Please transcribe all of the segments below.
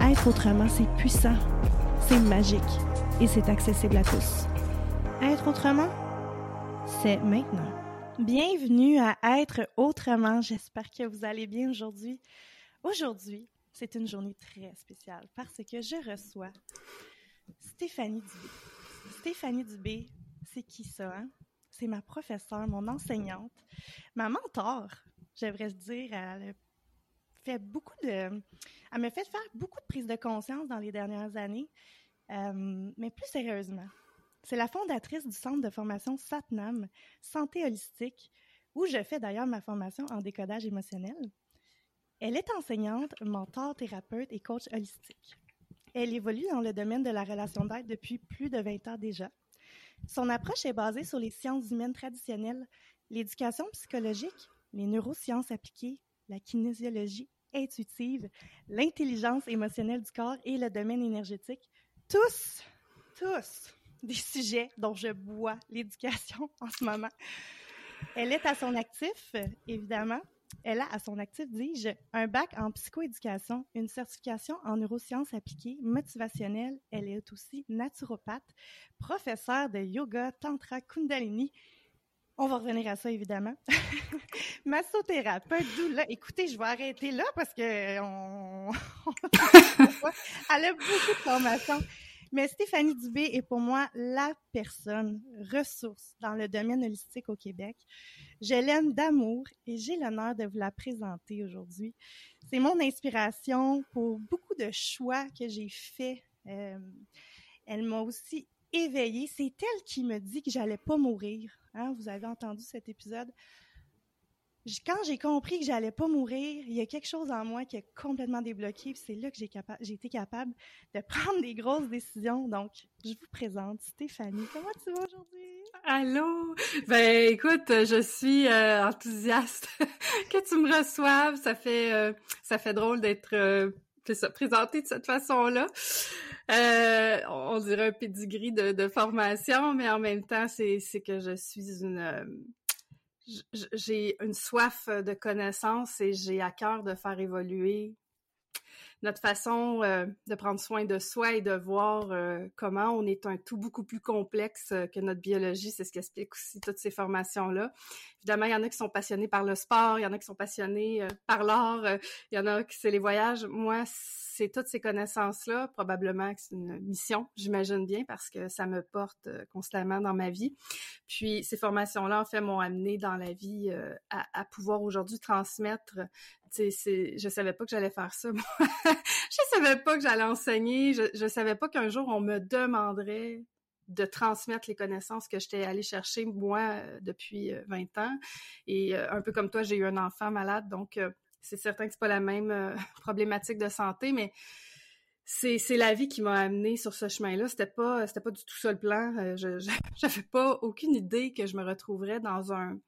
Être autrement, c'est puissant, c'est magique et c'est accessible à tous. Être autrement, c'est maintenant. Bienvenue à Être autrement. J'espère que vous allez bien aujourd'hui. Aujourd'hui, c'est une journée très spéciale parce que je reçois Stéphanie Dubé. Stéphanie Dubé, c'est qui ça? hein? C'est ma professeure, mon enseignante, ma mentor, j'aimerais dire. A beaucoup de. Elle m'a fait faire beaucoup de prises de conscience dans les dernières années. Euh, mais plus sérieusement, c'est la fondatrice du centre de formation Satnam, Santé holistique, où je fais d'ailleurs ma formation en décodage émotionnel. Elle est enseignante, mentor, thérapeute et coach holistique. Elle évolue dans le domaine de la relation d'aide depuis plus de 20 ans déjà. Son approche est basée sur les sciences humaines traditionnelles, l'éducation psychologique, les neurosciences appliquées, la kinésiologie intuitive, l'intelligence émotionnelle du corps et le domaine énergétique. Tous, tous des sujets dont je bois l'éducation en ce moment. Elle est à son actif, évidemment. Elle a à son actif, dis-je, un bac en psychoéducation, une certification en neurosciences appliquées, motivationnelle. Elle est aussi naturopathe, professeure de yoga, tantra, kundalini. On va revenir à ça, évidemment. Massothérapeute, doula. Écoutez, je vais arrêter là parce que on... elle a beaucoup de formations. Mais Stéphanie Dubé est pour moi la personne ressource dans le domaine holistique au Québec. Je l'aime d'amour et j'ai l'honneur de vous la présenter aujourd'hui. C'est mon inspiration pour beaucoup de choix que j'ai faits. Euh, elle m'a aussi éveillée. C'est elle qui me dit que j'allais pas mourir. Hein, vous avez entendu cet épisode. Quand j'ai compris que j'allais pas mourir, il y a quelque chose en moi qui est complètement débloqué. C'est là que j'ai été capable de prendre des grosses décisions. Donc, je vous présente Stéphanie. Comment tu vas aujourd'hui? Allô? Ben écoute, je suis euh, enthousiaste que tu me reçoives. Ça fait euh, ça fait drôle d'être euh, présentée de cette façon-là. Euh, on dirait un pedigree de, formation, mais en même temps, c'est que je suis une euh, j'ai une soif de connaissances et j'ai à cœur de faire évoluer notre façon euh, de prendre soin de soi et de voir comment on est un tout beaucoup plus complexe que notre biologie. C'est ce qu'explique aussi toutes ces formations-là. Évidemment, il y en a qui sont passionnés par le sport, il y en a qui sont passionnés euh, par l'art, euh, il y en a qui c'est les voyages. Moi, c'est toutes ces connaissances-là, probablement que c'est une mission, j'imagine bien, parce que ça me porte euh, constamment dans ma vie. Puis ces formations-là, en fait, m'ont amené dans la vie à, pouvoir aujourd'hui transmettre. Tu sais, je savais pas que j'allais faire ça. je savais pas que j'allais enseigner. Je, je savais pas qu'un jour on me demanderait de transmettre les connaissances que j'étais allée chercher moi euh, depuis 20 euh, ans. Et euh, un peu comme toi, j'ai eu un enfant malade, donc c'est certain que c'est pas la même problématique de santé, mais c'est, la vie qui m'a amené sur ce chemin-là. C'était pas pas du tout ça le plan. je, j'avais pas aucune idée que je me retrouverais dans un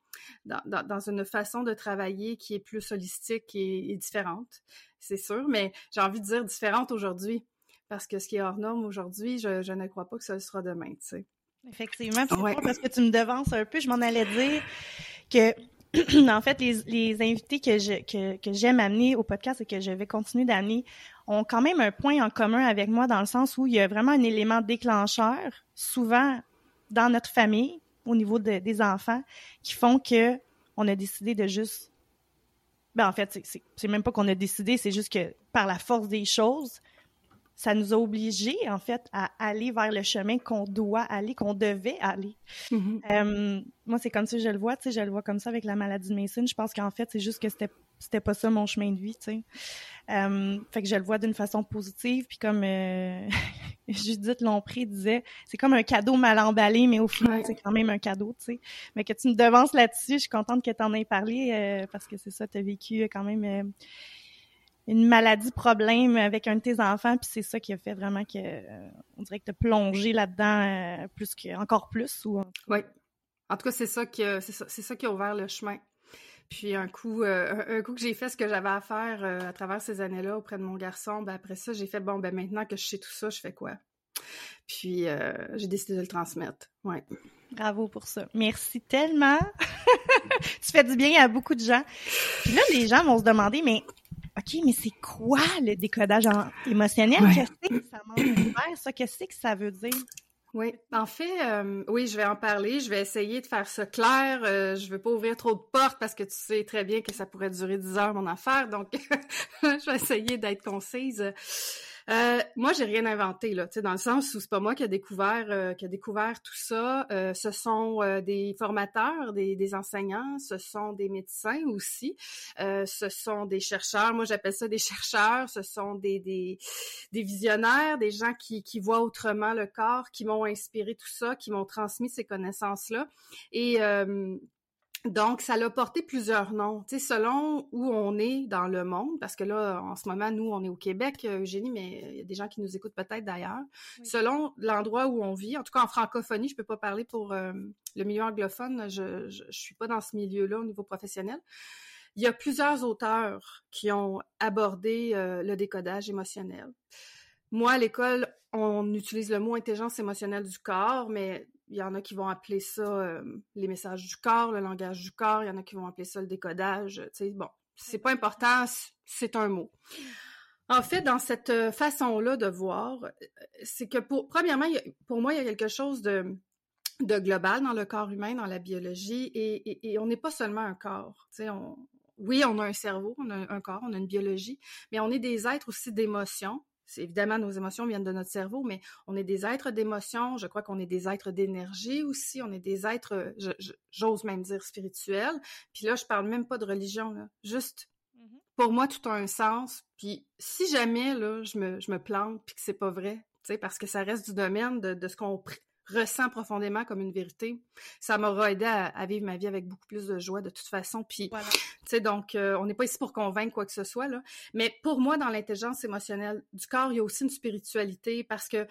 dans, dans, une façon de travailler qui est plus holistique et, et différente, c'est sûr. Mais j'ai envie de dire différente aujourd'hui parce que ce qui est hors norme aujourd'hui, je, ne crois pas que ça sera demain, tu sais. Effectivement, parce que tu me devances un peu. Je m'en allais dire que en fait, les, invités que je que, j'aime amener au podcast et que je vais continuer d'amener ont quand même un point en commun avec moi dans le sens où il y a vraiment un élément déclencheur, souvent dans notre famille, au niveau des enfants, qui font que on a décidé de juste. Ben en fait, c'est même pas qu'on a décidé, c'est juste que par la force des choses, ça nous a obligés, en fait, à aller vers le chemin qu'on doit aller, qu'on devait aller. Mm-hmm. Euh, moi, c'est comme ça que je le vois, tu sais, je le vois comme ça avec la maladie de Mason. Je pense qu'en fait, c'est juste que c'était c'était pas ça mon chemin de vie, tu sais. Euh, fait que je le vois d'une façon positive, puis comme euh, Judith Lompré disait, c'est comme un cadeau mal emballé, mais au final, c'est quand même un cadeau, tu sais. Mais que tu me devances là-dessus, je suis contente que tu en aies parlé, parce que c'est ça, tu as vécu quand même une maladie problème avec un de tes enfants, puis c'est ça qui a fait vraiment que euh, on dirait que tu as plongé là-dedans euh, plus que encore plus ou? Oui. En tout cas, c'est ça qui c'est ça, ça, qui a ouvert le chemin. Puis un coup euh, un, coup que j'ai fait ce que j'avais à faire à travers ces années-là auprès de mon garçon, ben après ça, j'ai fait bon ben maintenant que je sais tout ça, je fais quoi? Puis j'ai décidé de le transmettre. Ouais. Bravo pour ça. Merci tellement. tu fais du bien à beaucoup de gens. Puis là, les gens vont se demander, mais OK, mais c'est quoi le décodage émotionnel? Qu'est-ce que ça m'envoie ça? Qu'est-ce que ça veut dire? Oui, en fait, euh, oui, je vais en parler. Je vais essayer de faire ça clair. Euh, je veux pas ouvrir trop de portes parce que tu sais très bien que ça pourrait durer 10 heures, mon affaire. Donc, je vais essayer d'être concise. Euh, moi, j'ai rien inventé là, dans le sens où c'est pas moi qui a découvert euh, qui a découvert tout ça. Euh, ce sont euh, des formateurs, des, des, enseignants, ce sont des médecins aussi, ce sont des chercheurs. Moi, j'appelle ça des chercheurs. Ce sont des, des, des visionnaires, des gens qui, qui voient autrement le corps, qui m'ont inspiré tout ça, qui m'ont transmis ces connaissances là. Et donc, ça l'a porté plusieurs noms, tu sais, selon où on est dans le monde, parce que là, en ce moment, nous, on est au Québec, euh, Eugénie, mais il y a des gens qui nous écoutent peut-être d'ailleurs. Selon l'endroit où on vit, en tout cas en francophonie, je peux pas parler pour euh, le milieu anglophone, je, je, suis pas dans ce milieu-là au niveau professionnel. Il y a plusieurs auteurs qui ont abordé euh, le décodage émotionnel. Moi, à l'école, on utilise le mot intelligence émotionnelle du corps, mais il y en a qui vont appeler ça euh, les messages du corps, le langage du corps, il y en a qui vont appeler ça le décodage. Tu sais, bon, c'est pas important, c'est un mot. En fait, dans cette euh, façon-là de voir, euh, c'est que pour premièrement, pour moi, il y a quelque chose de, de global dans le corps humain, dans la biologie, et, on n'est pas seulement un corps. Tu sais, oui, on a un cerveau, on a un corps, on a une biologie, mais on est des êtres aussi d'émotions, évidemment, nos émotions viennent de notre cerveau, mais on est des êtres d'émotions. Je crois qu'on est des êtres d'énergie aussi. On est des êtres, j'ose même dire spirituels. Puis là, je parle même pas de religion, là. Juste, mm-hmm. pour moi, tout a un sens. Puis si jamais, là, je me, je me plante puis que c'est pas vrai, tu sais, parce que ça reste du domaine de, de ce qu'on ressens profondément comme une vérité, ça m'aura aidé à, vivre ma vie avec beaucoup plus de joie de toute façon. Puis, tu sais, donc, euh, on n'est pas ici pour convaincre quoi que ce soit, là. Mais pour moi, dans l'intelligence émotionnelle du corps, il y a aussi une spiritualité parce que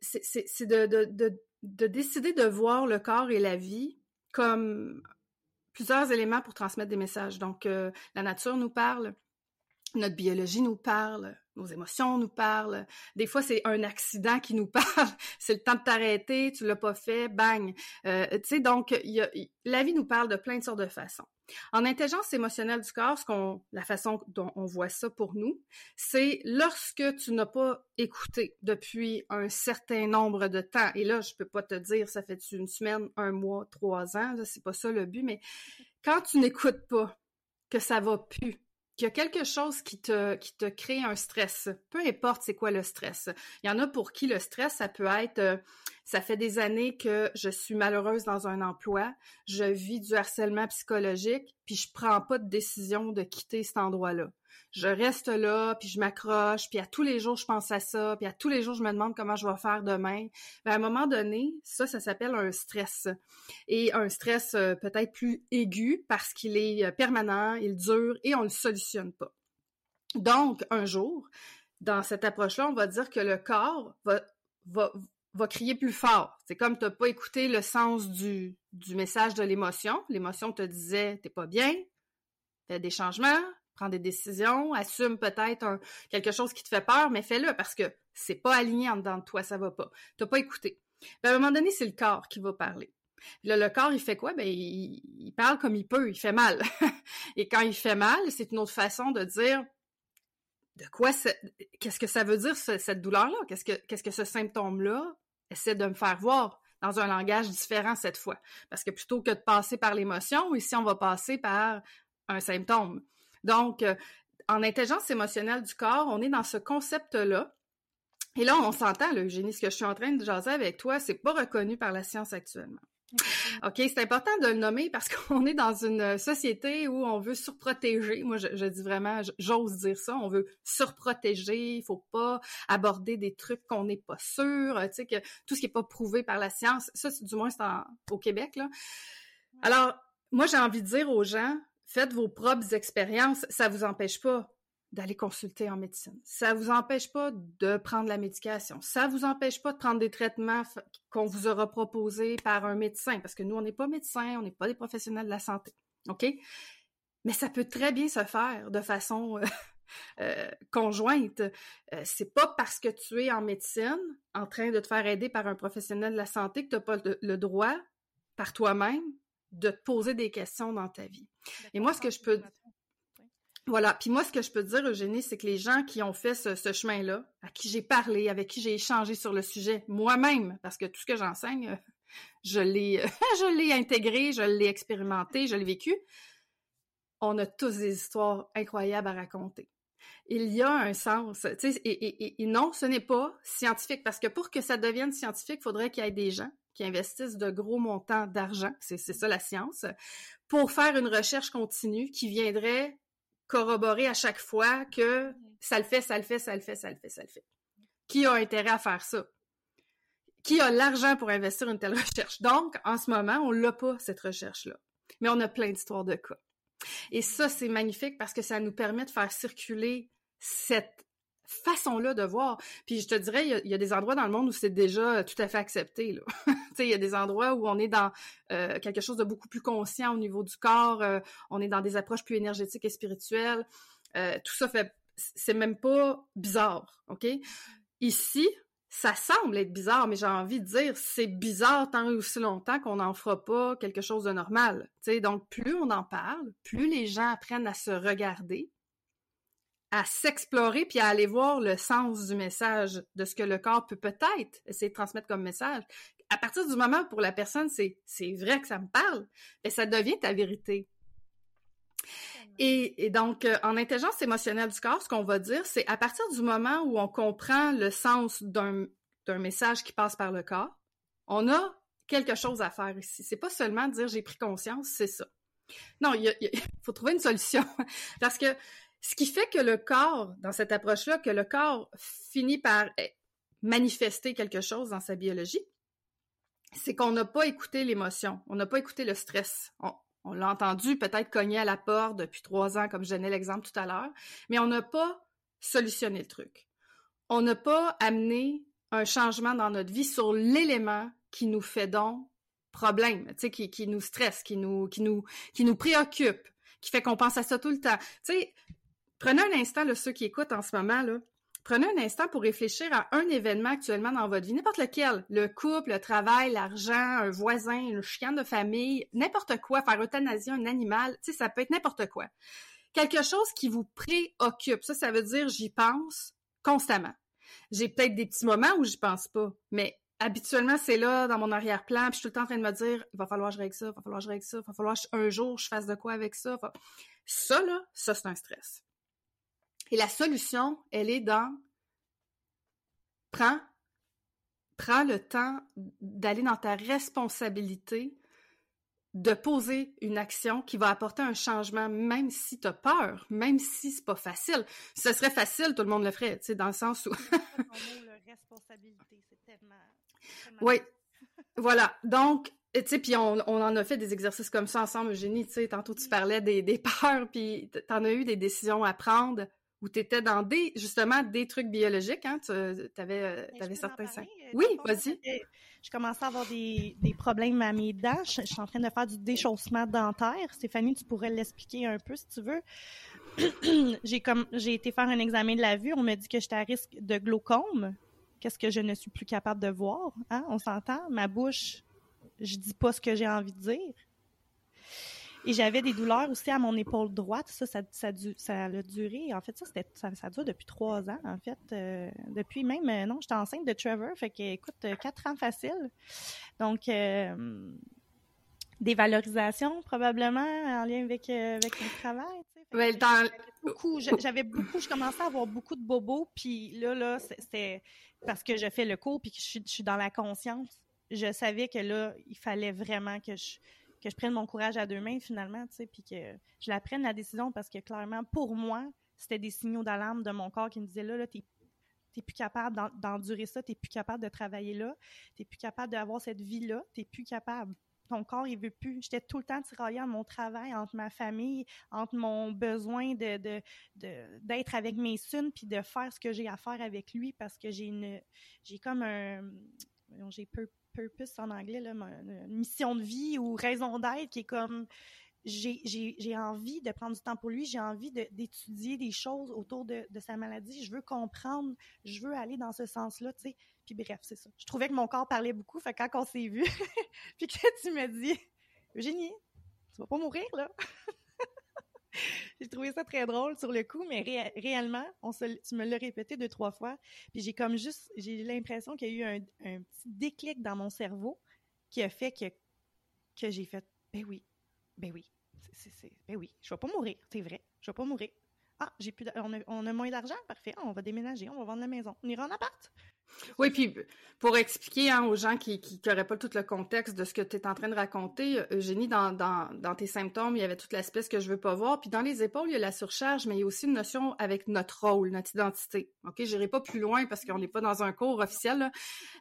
c'est de, de, de, de décider de voir le corps et la vie comme plusieurs éléments pour transmettre des messages. Donc, euh, la nature nous parle, notre biologie nous parle, nos émotions nous parlent. Des fois, c'est un accident qui nous parle. c'est le temps de t'arrêter, tu l'as pas fait, bang. Euh, tu sais, donc, la vie nous parle de plein de sortes de façons. En intelligence émotionnelle du corps, ce qu'on, la façon dont on voit ça pour nous, c'est lorsque tu n'as pas écouté depuis un certain nombre de temps. Et là, je peux pas te dire, ça fait une semaine, un mois, trois ans. C'est pas ça le but, mais quand tu n'écoutes pas, que ça va plus, qu'il y a quelque chose qui te, crée un stress, peu importe c'est quoi le stress. Il y en a pour qui le stress, ça peut être, euh, ça fait des années que je suis malheureuse dans un emploi, je vis du harcèlement psychologique, puis je prends pas de décision de quitter cet endroit-là je reste là, puis je m'accroche, puis à tous les jours, je pense à ça, puis à tous les jours, je me demande comment je vais faire demain. Ben, à un moment donné, ça, ça s'appelle un stress. Et un stress euh, peut-être plus aigu parce qu'il est euh, permanent, il dure et on le solutionne pas. Donc, un jour, dans cette approche-là, on va dire que le corps va, va, crier plus fort. C'est comme tu n'as pas écouté le sens du, du message de l'émotion. L'émotion te disait t'es pas bien, fais des changements, prends des décisions, assume peut-être quelque chose qui te fait peur, mais fais-le parce que c'est pas aligné en dedans de toi, ça va pas. T'as pas écouté. À un moment donné, c'est le corps qui va parler. Là, le corps, il fait quoi? Ben, il, parle comme il peut, il fait mal. Et quand il fait mal, c'est une autre façon de dire de quoi qu'est-ce que ça veut dire cette douleur-là? Qu'est-ce que qu'est-ce que ce symptôme-là essaie de me faire voir dans un langage différent cette fois? Parce que plutôt que de passer par l'émotion, ici on va passer par un symptôme. Donc, euh, en intelligence émotionnelle du corps, on est dans ce concept-là. Et là, on s'entend, Eugénie, ce que je suis en train de jaser avec toi, c'est pas reconnu par la science actuellement. OK, c'est important de le nommer parce qu'on est dans une société où on veut surprotéger. Moi, je, dis vraiment, j'ose dire ça, on veut surprotéger, il faut pas aborder des trucs qu'on n'est pas sûr, tu sais, que tout ce qui est pas prouvé par la science, ça, du moins, c'est au Québec, là. Alors, moi, j'ai envie de dire aux gens, faites vos propres expériences. Ça vous empêche pas d'aller consulter en médecine. Ça vous empêche pas de prendre la médication. Ça vous empêche pas de prendre des traitements qu'on vous aura proposés par un médecin, parce que nous, on n'est pas médecins, on n'est pas des professionnels de la santé. OK? Mais ça peut très bien se faire de façon euh, euh, conjointe. Euh, c'est pas parce que tu es en médecine, en train de te faire aider par un professionnel de la santé, que tu n'as pas le droit, par toi-même, de te poser des questions dans ta vie. Et moi, ce que je peux... Voilà. Puis moi, ce que je peux te dire, Eugénie, c'est que les gens qui ont fait ce, chemin-là, à qui j'ai parlé, avec qui j'ai échangé sur le sujet, moi-même, parce que tout ce que j'enseigne, euh, je l'ai, je l'ai intégré, je l'ai expérimenté, je l'ai vécu. On a tous des histoires incroyables à raconter. Il y a un sens, tu sais, et, et, non, ce n'est pas scientifique, parce que pour que ça devienne scientifique, il faudrait qu'il y ait des gens qui investissent de gros montants d'argent, c'est ça la science, pour faire une recherche continue qui viendrait corroborer à chaque fois que ça le fait, ça le fait, ça le fait, ça le fait, ça le fait. Qui a intérêt à faire ça? Qui a l'argent pour investir une telle recherche? Donc, en ce moment, on l'a pas, cette recherche-là. Mais on a plein d'histoires de cas. Et ça, c'est magnifique parce que ça nous permet de faire circuler cette façon-là de voir. Puis je te dirais, il y, a, des endroits dans le monde où c'est déjà tout à fait accepté. Il y a des endroits où on est dans euh, quelque chose de beaucoup plus conscient au niveau du corps, euh, on est dans des approches plus énergétiques et spirituelles. Euh, tout ça fait, c'est même pas bizarre, ok? Ici, ça semble être bizarre, mais j'ai envie de dire, c'est bizarre tant et aussi longtemps qu'on n'en fera pas quelque chose de normal. sais donc, plus on en parle, plus les gens apprennent à se regarder, à s'explorer puis à aller voir le sens du message de ce que le corps peut peut-être essayer de transmettre comme message. À partir du moment où pour la personne c'est c'est vrai que ça me parle, ben ça devient ta vérité. Et, et, donc, euh, en intelligence émotionnelle du corps, ce qu'on va dire, c'est à partir du moment où on comprend le sens d'un message qui passe par le corps, on a quelque chose à faire ici. C'est pas seulement dire j'ai pris conscience, c'est ça. Non, il faut trouver une solution. Parce que ce qui fait que le corps, dans cette approche-là, que le corps finit par eh, manifester quelque chose dans sa biologie, c'est qu'on n'a pas écouté l'émotion, on n'a pas écouté le stress. On, l'a entendu peut-être cogner à la porte depuis trois ans, comme je donnais l'exemple tout à l'heure, mais on n'a pas solutionné le truc. On n'a pas amené un changement dans notre vie sur l'élément qui nous fait donc problème, qui, qui nous stresse, qui nous, préoccupe, qui fait qu'on pense à ça tout le temps. Tu Prenez un instant, ceux qui écoutent en ce moment, là, prenez un instant pour réfléchir à un événement actuellement dans votre vie, n'importe lequel, le couple, le travail, l'argent, un voisin, une chien de famille, n'importe quoi, faire euthanasier un animal, tu sais, ça peut être n'importe quoi. Quelque chose qui vous préoccupe, ça, ça veut dire j'y pense constamment. J'ai peut-être des petits moments où j'y pense pas, mais habituellement, c'est là, dans mon arrière-plan, puis je suis tout le temps en train de me dire, il va falloir que je règle ça, il va falloir que je règle ça, il va falloir un jour je fasse de quoi avec ça. Ça, là, ça, c'est un stress. Et la solution, elle est dans prends, prends le temps d'aller dans ta responsabilité de poser une action qui va apporter un changement, même si tu as peur, même si c'est pas facile. Si ce serait facile, tout le monde le ferait, tu sais, dans le sens où... responsabilité, c'est tellement... Oui, voilà. Donc, tu sais, puis on, on, en a fait des exercices comme ça ensemble, Eugénie, tu sais, tantôt tu parlais des, des peurs, puis t'en as eu des décisions à prendre où tu étais dans des justement des trucs biologiques, hein, tu avais, euh, avais certains euh, Oui, vas-y. Je commençais à avoir des, des problèmes à mes dents. Je, suis en train de faire du déchaussement dentaire. Stéphanie, tu pourrais l'expliquer un peu si tu veux. j'ai comme j'ai été faire un examen de la vue. On m'a dit que j'étais à risque de glaucome. Qu'est-ce que je ne suis plus capable de voir hein? On s'entend? Ma bouche, je dis pas ce que j'ai envie de dire. Et j'avais des douleurs aussi à mon épaule droite. Ça, ça, ça, ça a duré. En fait, ça, c'était, ça, ça dure depuis trois ans, en fait. Euh, depuis même, euh, non, j'étais enceinte de Trevor. Fait que, écoute, euh, quatre ans facile. Donc, des valorisations, probablement, en lien avec, avec mon travail. Ouais, dans... beaucoup, j'avais beaucoup, je commençais à avoir beaucoup de bobos, puis là, là, c'était parce que je fais le cours, puis que je suis, je suis dans la conscience. Je savais que là, il fallait vraiment que je que je prenne mon courage à deux mains finalement, tu sais, puis que je la prenne la décision parce que clairement, pour moi, c'était des signaux d'alarme de mon corps qui me disaient là, là, t'es t'es plus capable d'endurer ça, t'es plus capable de travailler là, t'es plus capable d'avoir cette vie-là, t'es plus capable. Ton corps, il veut plus. J'étais tout le temps tiraillée entre mon travail, entre ma famille, entre mon besoin de, de, d'être avec mes sons puis de faire ce que j'ai à faire avec lui parce que j'ai une, j'ai comme un, j'ai peu, purpose en anglais, là, une mission de vie ou raison d'être qui est comme j'ai envie de prendre du temps pour lui, j'ai envie d'étudier des choses autour de, de, sa maladie, je veux comprendre, je veux aller dans ce sens-là, tu sais. Puis bref, c'est ça. Je trouvais que mon corps parlait beaucoup, fait quand on s'est vu, puis que tu me dis, Eugénie, tu vas pas mourir, là. J'ai trouvé ça très drôle sur le coup, mais réellement, on tu me l'as répété deux, trois fois. Puis j'ai comme juste, j'ai l'impression qu'il y a eu un, un, petit déclic dans mon cerveau qui a fait que, que j'ai fait, ben oui, ben oui, c'est, ben oui, je vais pas mourir, c'est vrai, je vais pas mourir. Ah, j'ai plus, on a, on a moins d'argent, parfait, on va déménager, on va vendre la maison, on ira en appart. Oui, puis pour expliquer hein, aux gens qui n'auraient pas tout le contexte de ce que tu es en train de raconter, euh, Eugénie, dans, dans, dans tes symptômes, il y avait toute l'aspect que je veux pas voir. Puis dans les épaules, il y a la surcharge, mais il y a aussi une notion avec notre rôle, notre identité. OK, j'irai pas plus loin parce qu'on n'est pas dans un cours officiel.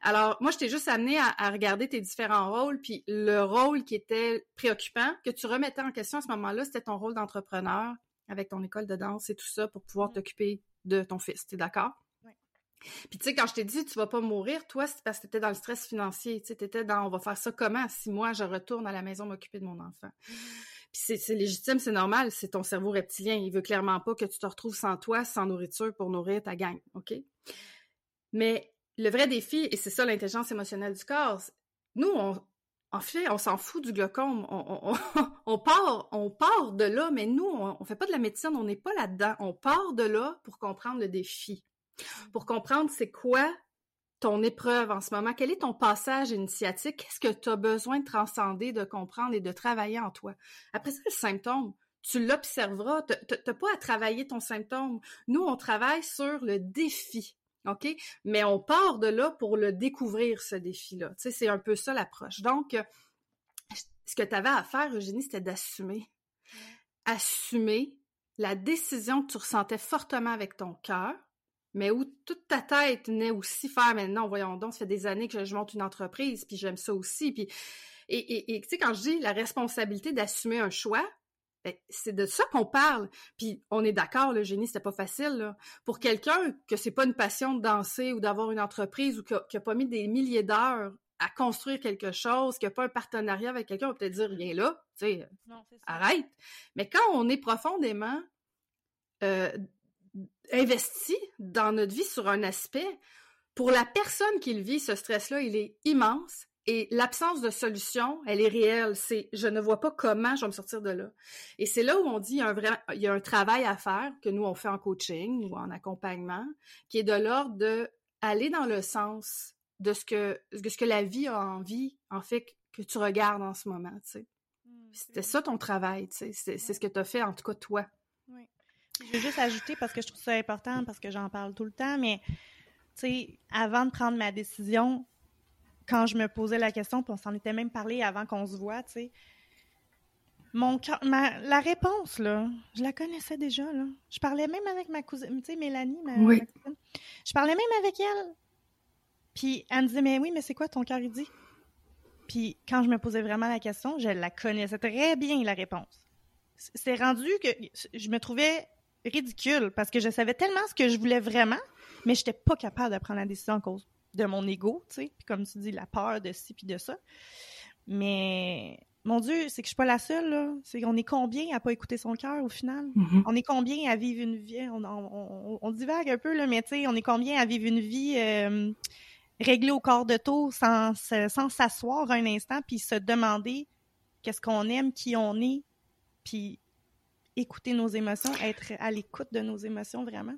Alors, moi, je t'ai juste amené à, à, regarder tes différents rôles, puis le rôle qui était préoccupant, que tu remettais en question à ce moment-là, c'était ton rôle d'entrepreneur avec ton école de danse et tout ça pour pouvoir mmh. t'occuper de ton fils. T'es d'accord? Puis tu sais, quand je t'ai dit tu vas pas mourir, toi, c'est parce que t'étais dans le stress financier. Tu sais, t'étais dans on va faire ça comment? Si moi je retourne à la maison m'occuper de mon enfant. Mm-hmm. Puis c'est légitime, c'est normal, c'est ton cerveau reptilien. Il veut clairement pas que tu te retrouves sans toi, sans nourriture pour nourrir ta gang, OK? Mais le vrai défi, et c'est ça l'intelligence émotionnelle du corps, nous, on, en fait, on s'en fout du glaucome. On, on, on, part, on part de là, mais nous, on, on fait pas de la médecine, on n'est pas là-dedans. On part de là pour comprendre le défi pour comprendre c'est quoi ton épreuve en ce moment, quel est ton passage initiatique, qu'est-ce que tu as besoin de transcender, de comprendre et de travailler en toi? Après ça, le symptôme, tu l'observeras, tu n'as pas à travailler ton symptôme. Nous, on travaille sur le défi. OK? Mais on part de là pour le découvrir, ce défi-là. Tu sais, c'est un peu ça l'approche. Donc, ce que tu avais à faire, Eugénie, c'était d'assumer. Assumer la décision que tu ressentais fortement avec ton cœur, mais où toute ta tête venait aussi faire maintenant, voyons donc, ça fait des années que je monte une entreprise, puis j'aime ça aussi, puis et, et, tu sais quand je dis la responsabilité d'assumer un choix, ben, c'est de ça qu'on parle. Puis on est d'accord, le génie c'était pas facile là. Pour quelqu'un que c'est pas une passion de danser ou d'avoir une entreprise ou qui a, pas mis des milliers d'heures à construire quelque chose, qui a pas un partenariat avec quelqu'un, on peut peut-être dire viens là, tu sais, arrête. Mais quand on est profondément euh, investi dans notre vie sur un aspect, pour la personne qui le vit, ce stress-là, il est immense et l'absence de solution, elle est réelle. C'est je ne vois pas comment je vais me sortir de là. Et c'est là où on dit il y a un vrai, il y a un travail à faire que nous on fait en coaching ou en accompagnement, qui est de l'ordre de aller dans le sens de ce que, ce que la vie a envie, en fait, que tu regardes en ce moment, tu sais. Mmh, C'était ça ton travail, tu sais. C'est ce que tu as fait, en tout cas, toi. Je vais juste ajouter, parce que je trouve ça important, parce que j'en parle tout le temps, mais, tu sais, avant de prendre ma décision, quand je me posais la question, puis on s'en était même parlé avant qu'on se voit, tu sais, mon la réponse, là, je la connaissais déjà, là. Je parlais même avec ma cousine, tu sais, Mélanie, ma, oui. cousine. Je parlais même avec elle. Puis elle me disait, mais oui, mais c'est quoi ton cœur, il dit? Puis quand je me posais vraiment la question, je la connaissais très bien, la réponse. C'est rendu que je me trouvais ridicule parce que je savais tellement ce que je voulais vraiment, mais je n'étais pas capable de prendre la décision à cause de mon ego, tu sais, puis comme tu dis, la peur de ci puis de ça. Mais mon Dieu, c'est que je suis pas la seule, là. C'est qu'on est combien à pas écouter son cœur au final? Mm-hmm. On est combien à vivre une vie? On, divague un peu, là, mais tu sais, on est combien à vivre une vie euh, réglée au corps de tour sans, sans s'asseoir un instant puis se demander qu'est-ce qu'on aime, qui on est, puis écouter nos émotions, être à l'écoute de nos émotions vraiment,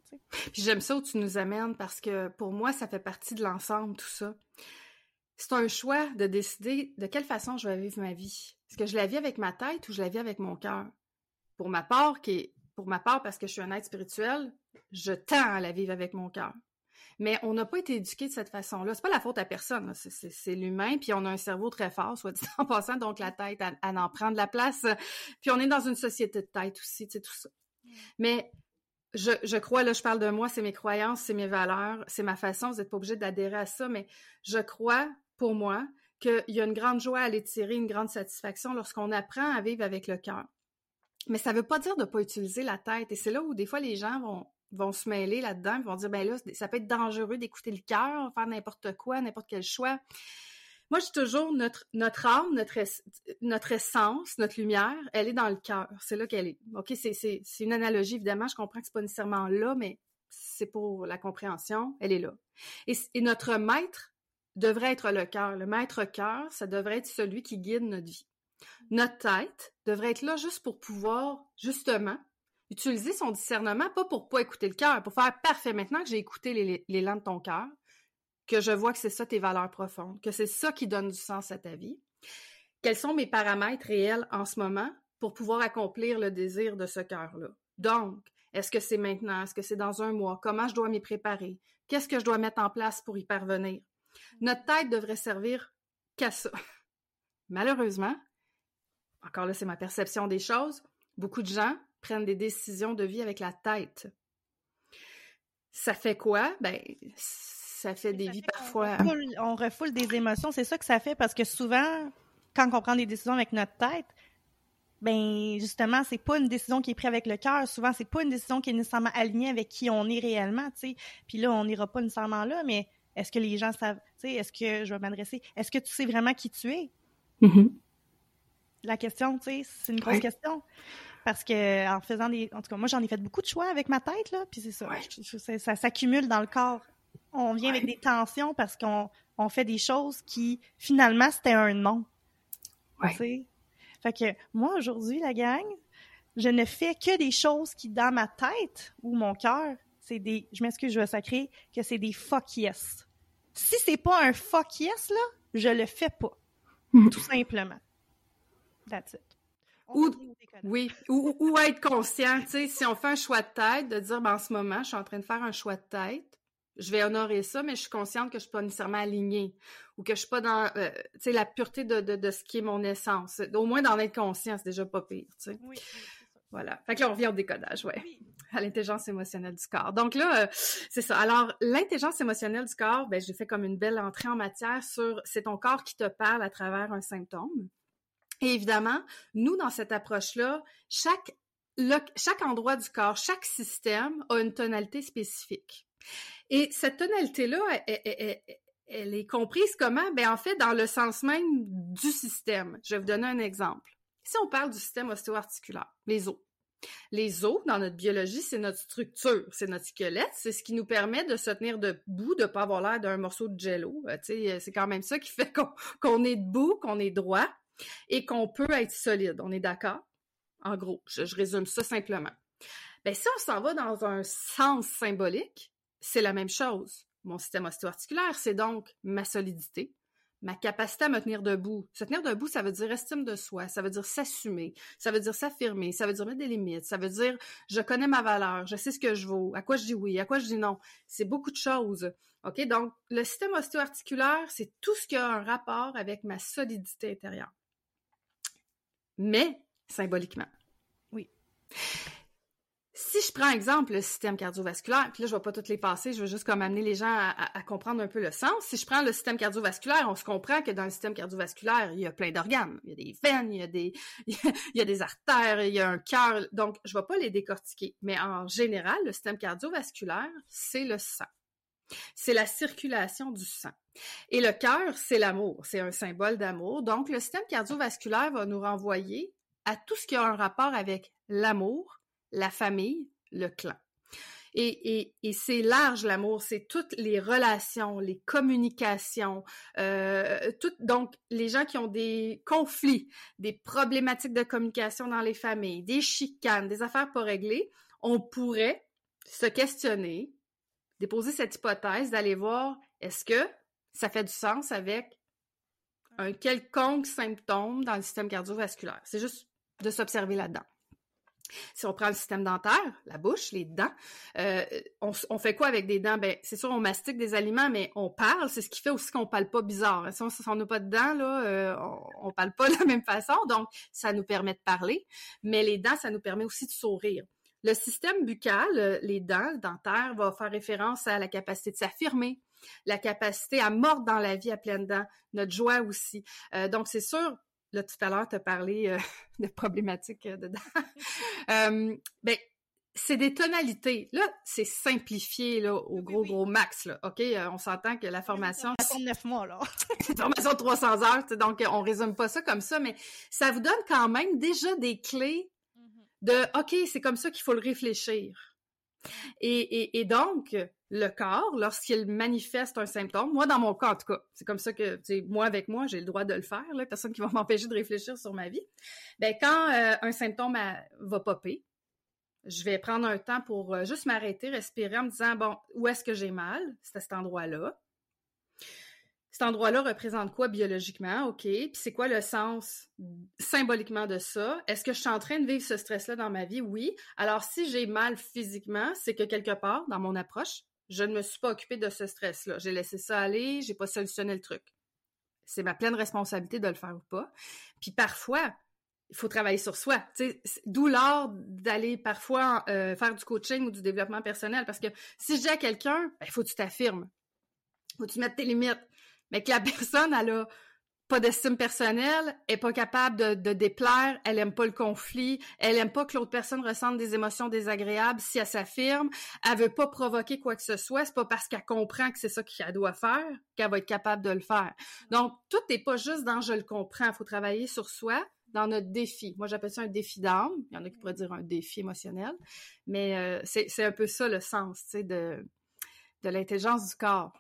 j'aime ça où tu nous amènes parce que pour moi, ça fait partie de l'ensemble, tout ça c'est un choix de décider de quelle façon je vais vivre ma vie. Est-ce que je la vis avec ma tête ou je la vis avec mon cœur? Pour ma part, qui pour ma part, parce que je suis un être spirituel, je tends à la vivre avec mon cœur. Mais on n'a pas été éduqué de cette façon-là. C'est pas la faute à personne, c'est l'humain, puis on a un cerveau très fort, soit dit en passant, donc la tête, à en prendre la place. Puis on est dans une société de tête aussi, tu sais, tout ça. Mais je, je, crois, là, je parle de moi, c'est mes croyances, c'est mes valeurs, c'est ma façon, vous n'êtes pas obligé d'adhérer à ça, mais je crois pour moi, qu'il y a une grande joie à aller tirer, une grande satisfaction lorsqu'on apprend à vivre avec le cœur. Mais ça ne veut pas dire de ne pas utiliser la tête. Et c'est là où des fois les gens vont, vont se mêler là-dedans, vont dire, ben là, ça peut être dangereux d'écouter le cœur, faire n'importe quoi, n'importe quel choix. Moi, je dis toujours, notre, âme, notre, essence, notre lumière, elle est dans le cœur. C'est là qu'elle est. OK, c'est une analogie, évidemment. Je comprends que c'est pas nécessairement là, mais c'est pour la compréhension. Elle est là. Et, et notre maître, devrait être le cœur. Le maître cœur, ça devrait être celui qui guide notre vie. Notre tête devrait être là juste pour pouvoir, justement, utiliser son discernement, pas pour pas écouter le cœur, pour faire parfait. Maintenant que j'ai écouté les de ton cœur, que je vois que c'est ça tes valeurs profondes, que c'est ça qui donne du sens à ta vie. Quels sont mes paramètres réels en ce moment pour pouvoir accomplir le désir de ce cœur-là? Donc, est-ce que c'est maintenant? Est-ce que c'est dans un mois? Comment je dois m'y préparer? Qu'est-ce que je dois mettre en place pour y parvenir? Notre tête devrait servir qu'à ça. Malheureusement, encore là, c'est ma perception des choses, beaucoup de gens prennent des décisions de vie avec la tête. Ça fait quoi? Ben, ça fait des vies parfois. On refoule, des émotions, c'est ça que ça fait parce que souvent, quand on prend des décisions avec notre tête, ben justement, c'est pas une décision qui est prise avec le cœur. Souvent, c'est pas une décision qui est nécessairement alignée avec qui on est réellement, tu sais. Puis là, on n'ira pas nécessairement là, mais est-ce que les gens savent, tu sais, est-ce que je vais m'adresser, est-ce que tu sais vraiment qui tu es? Mm-hmm. La question, tu sais, c'est une grosse question. Parce que en faisant des. En tout cas, moi, j'en ai fait beaucoup de choix avec ma tête, là, puis c'est ça. ça, s'accumule dans le corps. On vient avec des tensions parce qu'on on fait des choses qui, finalement, c'était un non. Ouais. Fait que moi, aujourd'hui, la gang, je ne fais que des choses qui, dans ma tête ou mon cœur, c'est des, je m'excuse, je vais sacrer, que c'est des fuck yes. Si c'est pas un fuck yes, là, je le fais pas. Mhm. Tout simplement. That's it. Ou, oui, ou, ou, être conscient, tu sais, si on fait un choix de tête, de dire, ben, en ce moment, je suis en train de faire un choix de tête, je vais honorer ça, mais je suis consciente que je suis pas nécessairement alignée ou que je suis pas dans, euh, tu sais, la pureté de, de, de, ce qui est mon essence. Au moins d'en être conscient, c'est déjà pas pire, tu sais. Oui, voilà. Fait que là, on revient au décodage, ouais. À l'intelligence émotionnelle du corps. Donc là, euh, c'est ça. Alors, l'intelligence émotionnelle du corps, ben, j'ai fait comme une belle entrée en matière sur c'est ton corps qui te parle à travers un symptôme. Et évidemment, nous, dans cette approche-là, chaque, endroit du corps, chaque système a une tonalité spécifique. Et cette tonalité-là, elle, elle, est comprise comment? Ben, en fait, dans le sens même du système. Je vais vous donner un exemple. Si on parle du système ostéo-articulaire, les os. Les os, dans notre biologie, c'est notre structure, c'est notre squelette, c'est ce qui nous permet de se tenir debout, de ne pas avoir l'air d'un morceau de jello. Euh, euh, c'est quand même ça qui fait qu'on est debout, qu'on est droit et qu'on peut être solide. On est d'accord? En gros, je, résume ça simplement. Ben, si on s'en va dans un sens symbolique, c'est la même chose. Mon système ostéo-articulaire, c'est donc ma solidité, ma capacité à me tenir debout. Se tenir debout, ça veut dire estime de soi, ça veut dire s'assumer, ça veut dire s'affirmer, ça veut dire mettre des limites, ça veut dire je connais ma valeur, je sais ce que je vaux, à quoi je dis oui, à quoi je dis non. C'est beaucoup de choses. OK? Donc, le système ostéo-articulaire, c'est tout ce qui a un rapport avec ma solidité intérieure. Mais, symboliquement. Oui si je prends exemple le système cardiovasculaire, puis là, je vais pas toutes les passer, je veux juste comme amener les gens à, comprendre un peu le sens. Si je prends le système cardiovasculaire, on se comprend que dans le système cardiovasculaire, il y a plein d'organes. Il y a des veines, il y a des, il y a des artères, il y a un cœur. Donc, je vais pas les décortiquer. Mais en général, le système cardiovasculaire, c'est le sang. C'est la circulation du sang. Et le cœur, c'est l'amour. C'est un symbole d'amour. Donc, le système cardiovasculaire va nous renvoyer à tout ce qui a un rapport avec l'amour, la famille, le clan. Et, c'est large l'amour, c'est toutes les relations, les communications, euh, donc les gens qui ont des conflits, des problématiques de communication dans les familles, des chicanes, des affaires pas réglées, on pourrait se questionner, déposer cette hypothèse d'aller voir est-ce que ça fait du sens avec un quelconque symptôme dans le système cardiovasculaire? C'est juste de s'observer là-dedans. Si on prend le système dentaire, la bouche, les dents, euh, on, fait quoi avec des dents? Ben, c'est sûr, on mastique des aliments, mais on parle. C'est ce qui fait aussi qu'on parle pas bizarre. Si on n'a pas de dents, là, euh, on, on parle pas de la même façon. Donc, ça nous permet de parler. Mais les dents, ça nous permet aussi de sourire. Le système buccal, euh, les dents dentaires, va faire référence à la capacité de s'affirmer, la capacité à mordre dans la vie à pleines dents, notre joie aussi. donc, c'est sûr, là, tout à l'heure, tu as parlé euh, de problématiques euh, dedans. euh, ben, c'est des tonalités. Là, c'est simplifié là, au gros, gros max. Là. OK? Euh, on s'entend que la formation. C'est une neuf mois, là. une formation de 300 heures. Donc, on résume pas ça comme ça, mais ça vous donne quand même déjà des clés. De OK, c'est comme ça qu'il faut le réfléchir. Et, donc, le corps lorsqu'il manifeste un symptôme. Moi, dans mon cas, en tout cas, c'est comme ça que, moi avec moi, j'ai le droit de le faire. Personne qui va m'empêcher de réfléchir sur ma vie. Ben, quand euh, un symptôme va popper, je vais prendre un temps pour euh, juste m'arrêter, respirer en me disant, bon, où est-ce que j'ai mal? C'est à cet endroit-là. Cet endroit-là représente quoi biologiquement? OK. Puis c'est quoi le sens symboliquement de ça? Est-ce que je suis en train de vivre ce stress-là dans ma vie? Oui. Alors, si j'ai mal physiquement, c'est que quelque part, dans mon approche, je ne me suis pas occupée de ce stress-là. J'ai laissé ça aller, j'ai pas solutionné le truc. C'est ma pleine responsabilité de le faire ou pas. Puis parfois, il faut travailler sur soi. D'où l'art d'aller parfois euh, faire du coaching ou du développement personnel. Parce que si je dis à quelqu'un, il ben, faut que tu t'affirmes. faut que tu mettes tes limites. Mais que la personne, elle a pas d'estime personnelle, est pas capable de, déplaire, elle aime pas le conflit, elle aime pas que l'autre personne ressente des émotions désagréables si elle s'affirme, elle veut pas provoquer quoi que ce soit, c'est pas parce qu'elle comprend que c'est ça qu'elle doit faire qu'elle va être capable de le faire. Donc tout n'est pas juste dans je le comprends, faut travailler sur soi dans notre défi. Moi, j'appelle ça un défi d'âme. Il y en a qui pourraient dire un défi émotionnel. Mais euh, c'est un peu ça le sens, de, de l'intelligence du corps.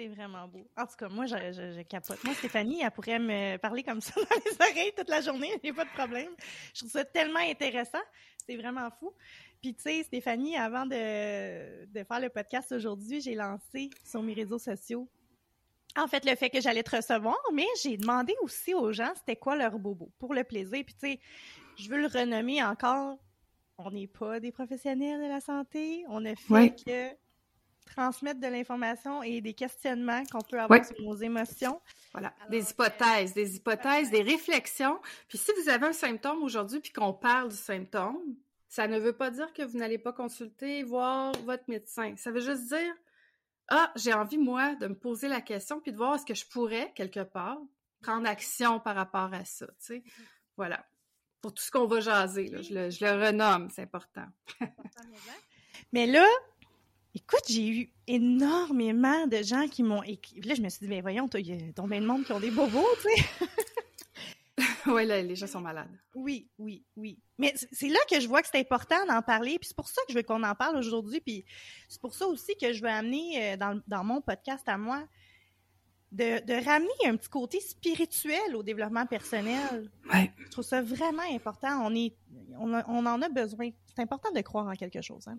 C'est vraiment beau. En tout cas, moi, je, je, capote. Moi, Stéphanie, elle pourrait me parler comme ça dans les oreilles toute la journée. Il n'y a pas de problème. Je trouve ça tellement intéressant. C'est vraiment fou. Puis, tu sais, Stéphanie, avant de, de faire le podcast aujourd'hui, j'ai lancé sur mes réseaux sociaux en fait, le fait que j'allais te recevoir, mais j'ai demandé aussi aux gens c'était quoi leur bobo, pour le plaisir. Puis, tu sais, je veux le renommer encore. On n'est pas des professionnels de la santé. On ne fait que transmettre de l'information et des questionnements qu'on peut avoir sur nos émotions. Voilà, des hypothèses, des hypothèses, des réflexions. Puis si vous avez un symptôme aujourd'hui puis qu'on parle du symptôme, ça ne veut pas dire que vous n'allez pas consulter, voir votre médecin. Ça veut juste dire ah, j'ai envie moi de me poser la question puis de voir est-ce que je pourrais quelque part prendre action par rapport à ça, tu sais. Voilà. Pour tout ce qu'on va jaser, là, je, le, je le renomme, c'est important. Mais là, Écoute, j'ai eu énormément de gens qui m'ont écrit. Là, je me suis dit, ben voyons, il y a bien de monde qui ont des bobos, tu sais. oui, là, les gens sont malades. Oui, oui, oui. Mais c'est là que je vois que c'est important d'en parler, puis c'est pour ça que je veux qu'on en parle aujourd'hui, puis c'est pour ça aussi que je veux amener euh, dans, dans mon podcast à moi de, de, ramener un petit côté spirituel au développement personnel. Ouais. Je trouve ça vraiment important. On est, on, on en a besoin. C'est important de croire en quelque chose. Hein?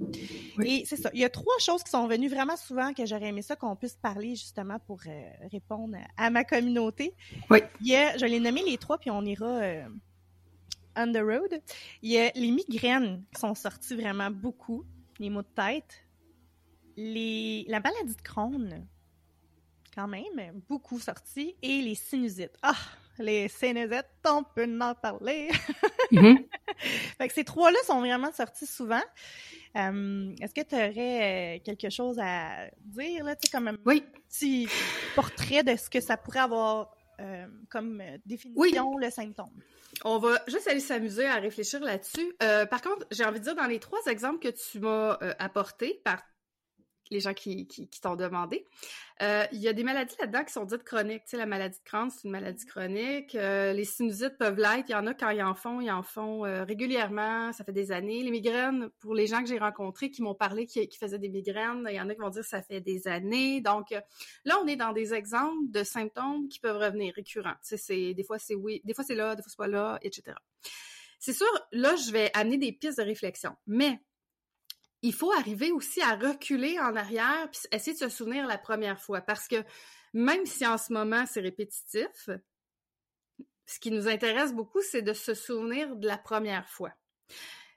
Oui. Et c'est ça. Il y a trois choses qui sont venues vraiment souvent que j'aurais aimé ça qu'on puisse parler justement pour euh, répondre à ma communauté. Oui. Il y a, je l'ai nommé les trois, puis on ira euh, on the road. Il y a les migraines qui sont sorties vraiment beaucoup, les maux de tête, les, la maladie de Crohn quand même, beaucoup sorti, et les sinusites. Ah, les sinusites, on peut en parler. Mm-hmm. fait que ces trois-là sont vraiment sortis souvent. Euh, Est-ce que tu aurais euh, quelque chose à dire, là, tu sais, comme un Oui. petit portrait de ce que ça pourrait avoir euh, comme définition, le symptôme? On va juste aller s'amuser à réfléchir là-dessus. Euh, par contre, j'ai envie de dire, dans les trois exemples que tu m'as euh, apportés, par les gens qui, t'ont demandé. Euh, il y a des maladies là-dedans qui sont dites chroniques. Tu sais, la maladie de Crohn, c'est une maladie chronique. Euh, les sinusites peuvent l'être. Il y en a quand ils en font, ils en font euh, régulièrement. Ça fait des années. Les migraines, pour les gens que j'ai rencontrés qui m'ont parlé qui, faisaient des migraines, il y en a qui vont dire ça fait des années. Donc là, on est dans des exemples de symptômes qui peuvent revenir récurrents. Des fois c'est oui, des fois c'est là, des fois c'est pas là, etc. C'est sûr, là, je vais amener des pistes de réflexion. Mais il faut arriver aussi à reculer en arrière puis essayer de se souvenir la première fois. Parce que même si en ce moment c'est répétitif, ce qui nous intéresse beaucoup, c'est de se souvenir de la première fois.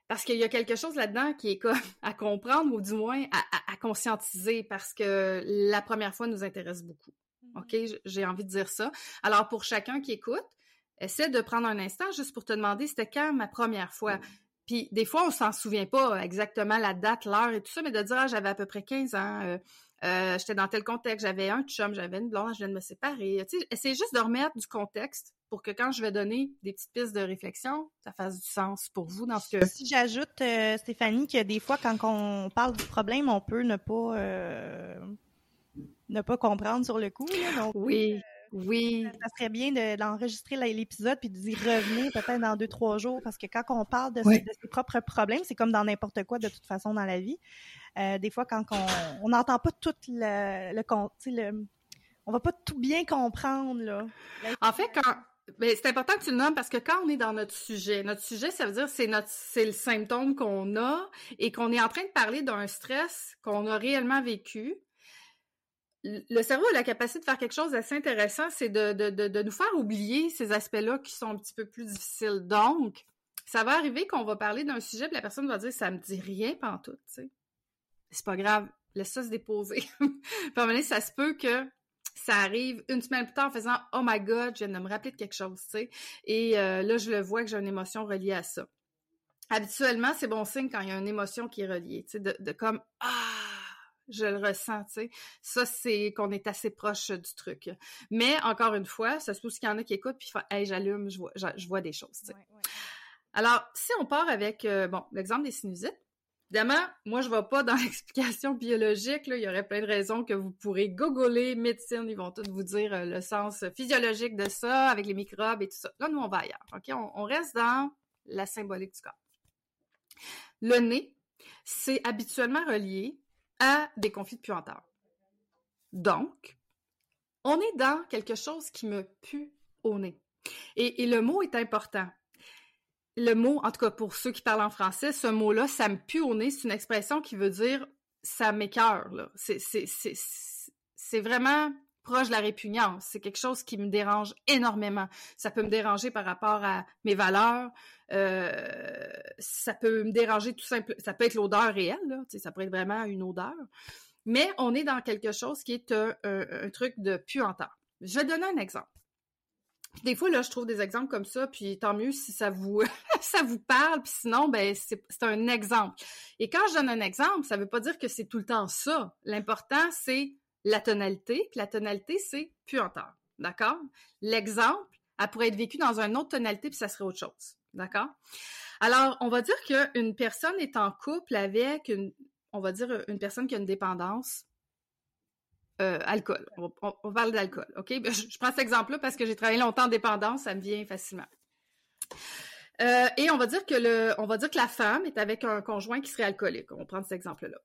Parce qu'il y a quelque chose là-dedans qui est comme à comprendre ou du moins à, à, à, conscientiser parce que la première fois nous intéresse beaucoup. OK? J'ai envie de dire ça. Alors, pour chacun qui écoute, essaie de prendre un instant juste pour te demander c'était quand ma première fois? Puis des fois, on s'en souvient pas exactement la date, l'heure et tout ça, mais de dire ah, j'avais à peu près 15 ans, euh, euh, j'étais dans tel contexte, j'avais un chum, j'avais une blonde, je viens de me séparer. Tu sais, essayer juste de remettre du contexte pour que quand je vais donner des petites pistes de réflexion, ça fasse du sens pour vous dans ce que. Si j'ajoute, euh, Stéphanie, que des fois, quand on parle du problème, on peut ne pas euh, ne pas comprendre sur le coup. Là, donc, oui. Oui. Ça serait bien d'enregistrer de, l'épisode puis d'y revenir peut-être dans deux, trois jours parce que quand on parle de, oui. ses, de ses, propres problèmes, c'est comme dans n'importe quoi de toute façon dans la vie. Euh, des fois, quand on n'entend pas tout le, le, le, on va pas tout bien comprendre, là. En fait, quand, mais c'est important que tu le nommes parce que quand on est dans notre sujet, notre sujet, ça veut dire c'est notre c'est le symptôme qu'on a et qu'on est en train de parler d'un stress qu'on a réellement vécu le cerveau a la capacité de faire quelque chose d'assez intéressant, c'est de, nous faire oublier ces aspects-là qui sont un petit peu plus difficiles. Donc, ça va arriver qu'on va parler d'un sujet, puis la personne va dire ça me dit rien pantoute, tu sais. C'est pas grave, laisse ça se déposer. puis ça se peut que ça arrive une semaine plus tard en faisant Oh my God, je viens de me rappeler de quelque chose, tu sais. Et euh, là, je le vois que j'ai une émotion reliée à ça. Habituellement, c'est bon signe quand il y a une émotion qui est reliée, tu sais, de comme Ah! Je le ressens, tu sais. Ça, c'est qu'on est assez proche du truc. Mais encore une fois, ça se peut qu'il y en a qui écoutent puis font Hey, j'allume, je vois, je vois des choses. Ouais, ouais. Alors, si on part avec euh, bon, l'exemple des sinusites, évidemment, moi je ne vais pas dans l'explication biologique, là, il y aurait plein de raisons que vous pourrez googler, médecine, ils vont tous vous dire euh, le sens physiologique de ça, avec les microbes et tout ça. Là, nous, on va ailleurs. OK? On, on reste dans la symbolique du corps. Le nez, c'est habituellement relié à des conflits de puanteur. Donc, on est dans quelque chose qui me pue au nez. Et, et, le mot est important. Le mot, en tout cas pour ceux qui parlent en français, ce mot-là, ça me pue au nez, c'est une expression qui veut dire ça m'écœure. C'est vraiment proche de la répugnance. C'est quelque chose qui me dérange énormément. Ça peut me déranger par rapport à mes valeurs. Euh, ça peut me déranger tout simple. Ça peut être l'odeur réelle. Ça peut être vraiment une odeur. Mais on est dans quelque chose qui est un, truc de puanteur. Je vais donner un exemple. Des fois, là, je trouve des exemples comme ça, puis tant mieux si ça vous parle, puis sinon, ben c'est un exemple. Et quand je donne un exemple, ça veut pas dire que c'est tout le temps ça. L'important, c'est la tonalité, puis la tonalité, c'est puanteur. D'accord? L'exemple, elle pourrait être vécue dans une autre tonalité, puis ça serait autre chose. D'accord? Alors, on va dire qu'une personne est en couple avec une, on va dire, une personne qui a une dépendance euh, alcool. On, parle d'alcool, OK? Je, je, prends cet exemple-là parce que j'ai travaillé longtemps en dépendance, ça me vient facilement. Euh, et on va dire que le, on va dire que la femme est avec un conjoint qui serait alcoolique. On va prendre cet exemple-là.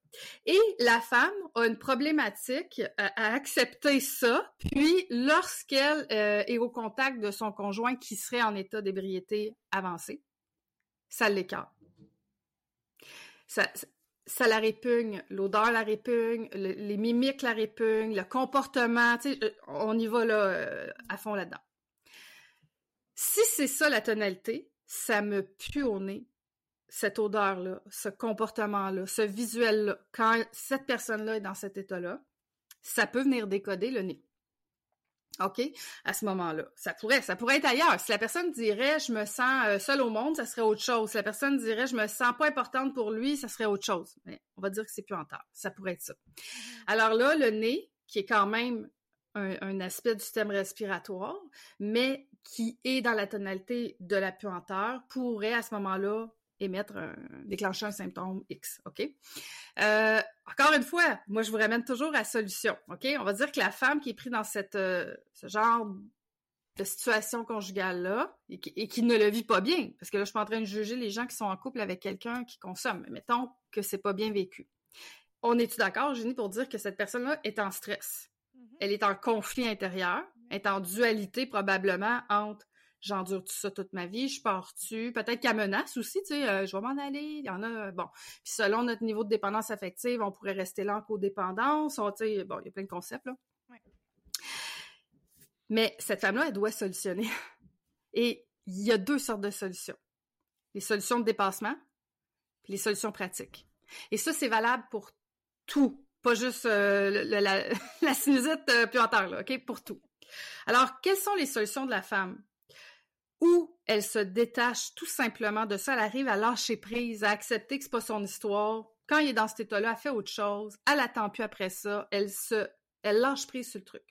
Et la femme a une problématique à, accepter ça. Puis, lorsqu'elle euh, est au contact de son conjoint qui serait en état d'ébriété avancée, ça l'écarte. Ça, ça la répugne, l'odeur la répugne, les mimiques la répugnent, le comportement, euh, on y va là à fond là-dedans. Si c'est ça la tonalité, ça me pue au nez, cette odeur-là, ce comportement-là, ce visuel-là. Quand cette personne-là est dans cet état-là, ça peut venir décoder le nez. OK? À ce moment-là. Ça pourrait, ça pourrait être ailleurs. Si la personne dirait je me sens euh, seule au monde, ça serait autre chose. Si la personne dirait je me sens pas importante pour lui, ça serait autre chose. Mais on va dire que c'est plus en tard. Ça pourrait être ça. Mm-hmm. Alors là, le nez, qui est quand même un, aspect du système respiratoire, mais qui est dans la tonalité de la puanteur, pourrait à ce moment-là émettre un, déclencher un symptôme X, OK? Euh, encore une fois, moi, je vous ramène toujours à solution, OK? On va dire que la femme qui est prise dans cette, euh, ce genre de situation conjugale-là et, qui, ne le vit pas bien, parce que là, je suis pas en train de juger les gens qui sont en couple avec quelqu'un qui consomme, mettons que c'est pas bien vécu. On est-tu d'accord, Jenny, pour dire que cette personne-là est en stress? Elle est en conflit intérieur, elle est en dualité probablement entre j'endure tout ça toute ma vie, je pars-tu, peut-être qu'elle menace aussi, tu sais, euh, je vais m'en aller, il y en a, bon. Puis selon notre niveau de dépendance affective, on pourrait rester là en codépendance, tu sais, bon, il y a plein de concepts, là. Mais cette femme-là, elle doit solutionner. Et il y a deux sortes de solutions. Les solutions de dépassement, puis les solutions pratiques. Et ça, c'est valable pour tout pas juste euh, la, sinusite euh, puanteur, là, OK? Pour tout. Alors, quelles sont les solutions de la femme? Où elle se détache tout simplement de ça, elle arrive à lâcher prise, à accepter que c'est pas son histoire. Quand il est dans cet état-là, elle fait autre chose, elle attend plus après ça, elle se, elle lâche prise sur le truc.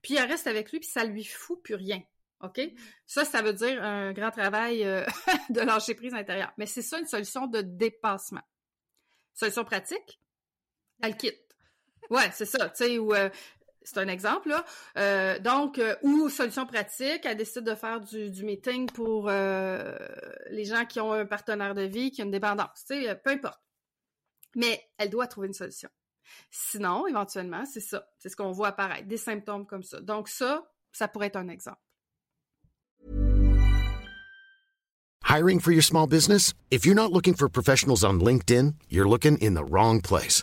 Puis elle reste avec lui, puis ça lui fout plus rien. OK? Ça, ça veut dire un grand travail euh, de lâcher prise intérieure. Mais c'est ça une solution de dépassement. Solution pratique, elle quitte. Ouais, c'est ça. Tu sais, euh, c'est un exemple là. Euh, donc, euh, ou solution pratique, elle décide de faire du, du meeting pour les gens qui ont un partenaire de vie, qui ont une dépendance. Tu sais, peu importe. Mais elle doit trouver une solution. Sinon, éventuellement, c'est ça. C'est ce qu'on voit apparaître, des symptômes comme ça. Donc ça, ça pourrait être un exemple. Hiring for your small business? If you're not looking for professionals on LinkedIn, you're looking in the wrong place.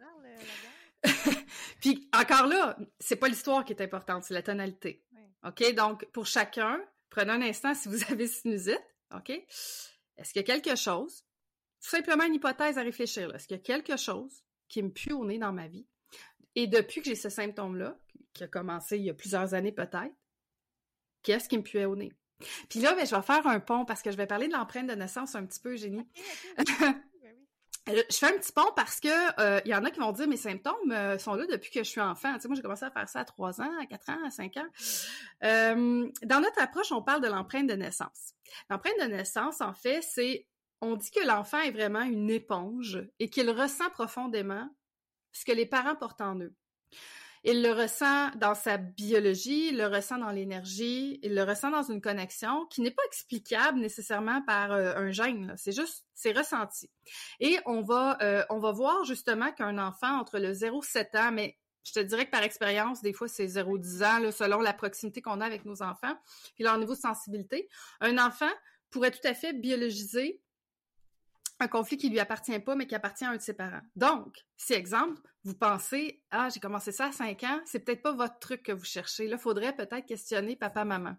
Puis encore là, c'est pas l'histoire qui est importante, c'est la tonalité. OK? Donc, pour chacun, prenez un instant si vous avez sinusite. OK? Est-ce qu'il y a quelque chose, tout simplement une hypothèse à réfléchir, est-ce qu'il y a quelque chose qui me pue au nez dans ma vie? Et depuis que j'ai ce symptôme-là, qui a commencé il y a plusieurs années peut-être, qu'est-ce qui me puait au nez? Puis là, ben, je vais faire un pont parce que je vais parler de l'empreinte de naissance un petit peu, Génie. je fais un petit pont parce que il euh, y en a qui vont dire mes symptômes euh, sont là depuis que je suis enfant. Tu sais, moi, j'ai commencé à faire ça à 3 ans, à 4 ans, à 5 ans. dans notre approche, on parle de l'empreinte de naissance. L'empreinte de naissance, en fait, c'est on dit que l'enfant est vraiment une éponge et qu'il ressent profondément ce que les parents portent en eux. Il le ressent dans sa biologie, il le ressent dans l'énergie, il le ressent dans une connexion qui n'est pas explicable nécessairement par euh, un gène. C'est juste, c'est ressenti. Et on va, euh, on va voir justement qu'un enfant entre le 0 7 ans, mais je te dirais que par expérience, des fois, c'est 0-10 ans, selon la proximité qu'on a avec nos enfants, puis leur niveau de sensibilité. Un enfant pourrait tout à fait biologiser un conflit qui lui appartient pas, mais qui appartient à un de ses parents. Donc, si exemple, vous pensez, ah, j'ai commencé ça à 5 ans, c'est peut-être pas votre truc que vous cherchez. Là, faudrait peut-être questionner papa, maman.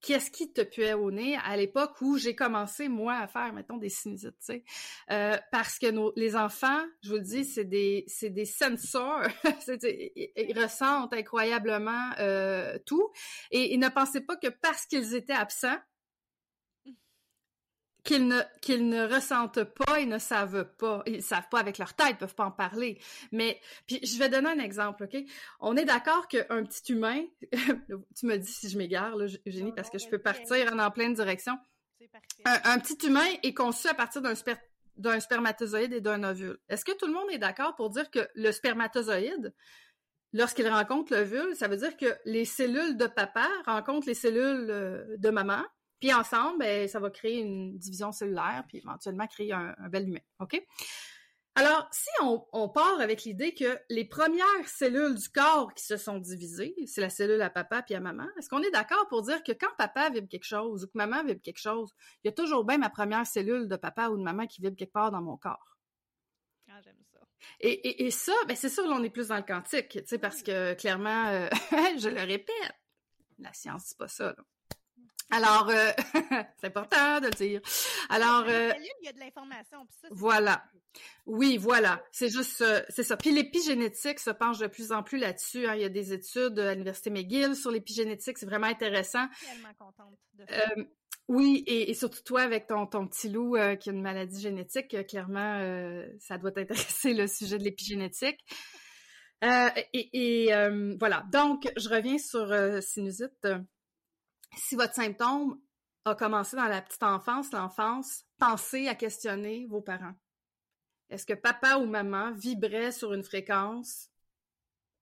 Qu'est-ce qui te puait au nez à l'époque où j'ai commencé, moi, à faire, mettons, des sinusites, tu? Euh, parce que nos, les enfants, je vous le dis, c'est des, c'est des sensors. ils, ils, ressentent incroyablement euh, tout. Et, et ne pensez pas que parce qu'ils étaient absents, qu'ils ne, qu'ils ne ressentent pas, ils ne savent pas, ils savent pas avec leur tête, ils peuvent pas en parler. Mais, puis je vais donner un exemple, OK? On est d'accord qu'un petit humain, tu me dis si je m'égare, là, Eugénie, parce que je peux partir en, en pleine direction. Un, un, petit humain est conçu à partir d'un sper d'un spermatozoïde et d'un ovule. Est-ce que tout le monde est d'accord pour dire que le spermatozoïde, lorsqu'il rencontre l'ovule, ça veut dire que les cellules de papa rencontrent les cellules de maman, puis ensemble, ben, ça va créer une division cellulaire, puis éventuellement créer un, un bel humain. OK? Alors, si on, on part avec l'idée que les premières cellules du corps qui se sont divisées, c'est la cellule à papa puis à maman, est-ce qu'on est d'accord pour dire que quand papa vibre quelque chose ou que maman vibre quelque chose, il y a toujours bien ma première cellule de papa ou de maman qui vibre quelque part dans mon corps? Ah, j'aime ça. Et, et, et ça, ben c'est sûr, là, on est plus dans le quantique, tu sais, parce que clairement, euh, je le répète, la science dit pas ça, là. Alors, euh, c'est important de le dire. Alors, euh, il y a de l'information. Voilà. Oui, voilà. C'est juste, euh, c'est ça. Puis l'épigénétique se penche de plus en plus là-dessus. Hein. Il y a des études à l'université McGill sur l'épigénétique. C'est vraiment intéressant. Tellement contente de. Euh, oui, et, et, surtout toi avec ton, ton petit loup euh, qui a une maladie génétique, clairement, ça doit t'intéresser le sujet de l'épigénétique. et, et voilà. Donc, je reviens sur sinusite si votre symptôme a commencé dans la petite enfance, l'enfance, pensez à questionner vos parents. Est-ce que papa ou maman vibrait sur une fréquence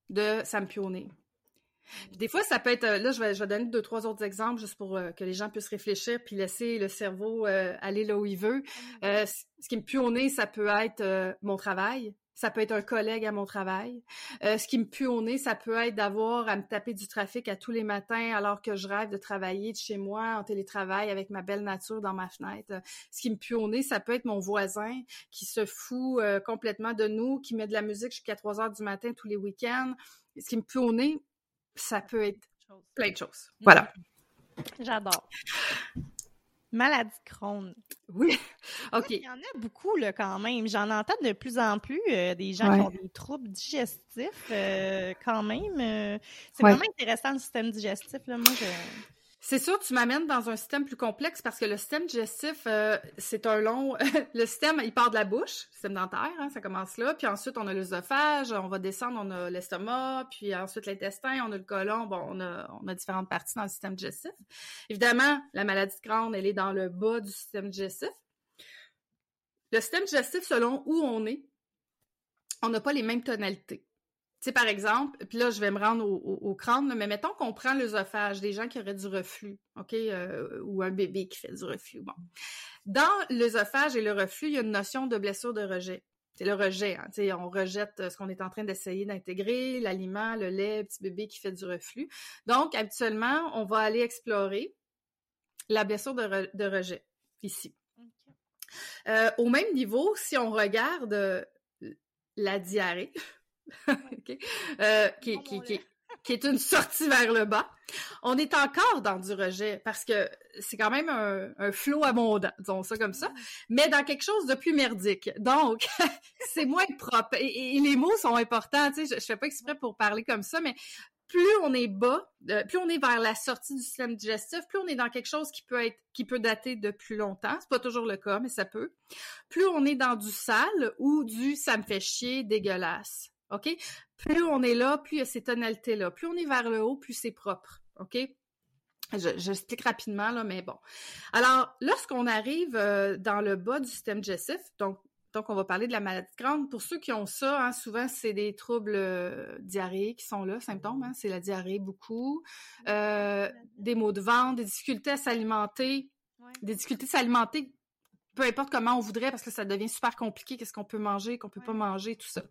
de sampionner? Des fois, ça peut être, là, je vais, je vais donner deux, trois autres exemples juste pour euh, que les gens puissent réfléchir puis laisser le cerveau euh, aller là où il veut. Euh, ce qui me pue ça peut être euh, mon travail, ça peut être un collègue à mon travail. Euh, ce qui me pue au nez, ça peut être d'avoir à me taper du trafic à tous les matins alors que je rêve de travailler de chez moi en télétravail avec ma belle nature dans ma fenêtre. Ce qui me pue au nez, ça peut être mon voisin qui se fout euh, complètement de nous, qui met de la musique jusqu'à 3 heures du matin tous les week-ends. Ce qui me pue au nez, ça peut être plein de choses. Voilà. J'adore. Maladie Crohn. Oui. OK. Il y en a beaucoup, là, quand même. J'en entends de plus en plus euh, des gens ouais. qui ont des troubles digestifs, euh, quand même. Euh, c'est ouais. vraiment intéressant, le système digestif. Là. Moi, je... C'est sûr, tu m'amènes dans un système plus complexe parce que le système digestif, euh, c'est un long... le système, il part de la bouche, système dentaire, hein, ça commence là. Puis ensuite, on a l'œsophage, on va descendre, on a l'estomac, puis ensuite l'intestin, on a le côlon. Bon, on a, on a différentes parties dans le système digestif. Évidemment, la maladie de Crohn, elle est dans le bas du système digestif. Le système digestif, selon où on est, on n'a pas les mêmes tonalités. Tu sais, par exemple, puis là, je vais me rendre au, au, au crâne, mais mettons qu'on prend l'œsophage, des gens qui auraient du reflux, OK, euh, ou un bébé qui fait du reflux. Bon. Dans l'œsophage et le reflux, il y a une notion de blessure de rejet. C'est le rejet. Hein, tu sais, on rejette ce qu'on est en train d'essayer d'intégrer, l'aliment, le lait, le petit bébé qui fait du reflux. Donc, habituellement, on va aller explorer la blessure de, re de rejet, ici. Okay. Euh, au même niveau, si on regarde euh, la diarrhée, okay. euh, qui, qui, qui, qui, est une sortie vers le bas. On est encore dans du rejet parce que c'est quand même un, un flot abondant, disons ça comme ça, mais dans quelque chose de plus merdique. Donc, c'est moins propre. Et, et, les mots sont importants, tu sais, je, je fais pas exprès pour parler comme ça, mais plus on est bas, euh, plus on est vers la sortie du système digestif, plus on est dans quelque chose qui peut être, qui peut dater de plus longtemps. C'est pas toujours le cas, mais ça peut. Plus on est dans du sale ou du ça me fait chier, dégueulasse. OK? Plus on est là, plus il y a ces tonalités-là. Plus on est vers le haut, plus c'est propre. OK? Je, j'explique rapidement, là, mais bon. Alors, lorsqu'on arrive euh, dans le bas du système digestif, donc, donc on va parler de la maladie de Crohn. Pour ceux qui ont ça, hein, souvent, c'est des troubles euh, diarrhéiques qui sont là, symptômes. Hein, c'est la diarrhée beaucoup. Euh, des maux de ventre, des difficultés à s'alimenter. Ouais. Des difficultés à s'alimenter peu importe comment on voudrait, parce que ça devient super compliqué, qu'est-ce qu'on peut manger, qu'on peut ouais. pas manger, tout ça.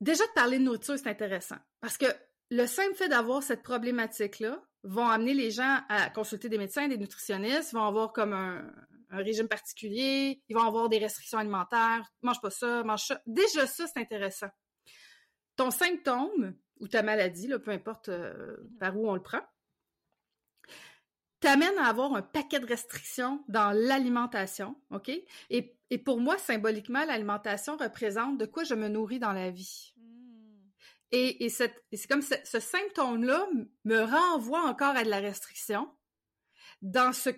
Déjà, de parler de nourriture, c'est intéressant. Parce que le simple fait d'avoir cette problématique-là vont amener les gens à consulter des médecins, des nutritionnistes, vont avoir comme un, régime particulier, ils vont avoir des restrictions alimentaires, mange pas ça, mange ça. Déjà ça, c'est intéressant. Ton symptôme ou ta maladie, peu importe euh, par où on le prend, t'amène à avoir un paquet de restrictions dans l'alimentation, OK? Et, et, pour moi, symboliquement, l'alimentation représente de quoi je me nourris dans la vie. Et, et c'est comme ce, ce symptôme-là me renvoie encore à de la restriction dans ce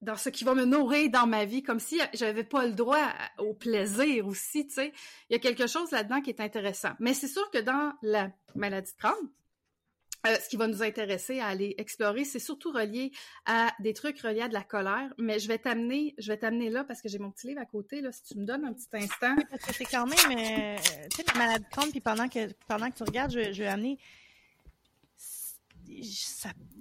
dans ce qui va me nourrir dans ma vie, comme si j'avais pas le droit au plaisir aussi, tu sais. Il y a quelque chose là-dedans qui est intéressant. Mais c'est sûr que dans la maladie de Crohn, euh, ce qui va nous intéresser à aller explorer, c'est surtout relié à des trucs reliés à de la colère. Mais je vais t'amener, je vais t'amener là parce que j'ai mon petit livre à côté. Là, si tu me donnes un petit instant. parce que c'est quand même, euh, tu sais, la maladie de. Puis pendant que pendant que tu regardes, je, vais amener.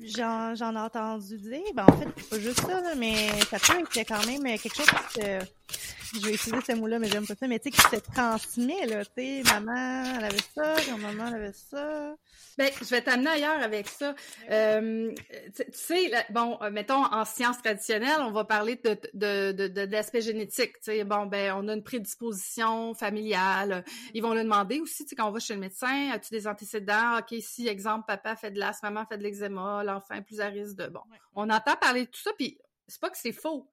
J'en, ai entendu dire. Ben, en fait, c'est pas juste ça, mais ça peut être quand même quelque chose que je vais utiliser ce mot-là, mais j'aime pas ça, mais tu sais, qui se transmet, là, tu sais, maman, elle avait ça, maman, elle avait ça. Ben, je vais t'amener ailleurs avec ça. Euh, tu sais, bon, euh, mettons, en sciences traditionnelles, on va parler de, de, de, de, l'aspect génétique, tu sais, bon, ben, on a une prédisposition familiale. Ils vont le demander aussi, tu sais, quand on va chez le médecin, as-tu des antécédents? OK, si, exemple, papa fait de l'asthme, maman fait de l'eczéma, l'enfant est plus à risque de, bon. On entend parler de tout ça, puis c'est pas que c'est faux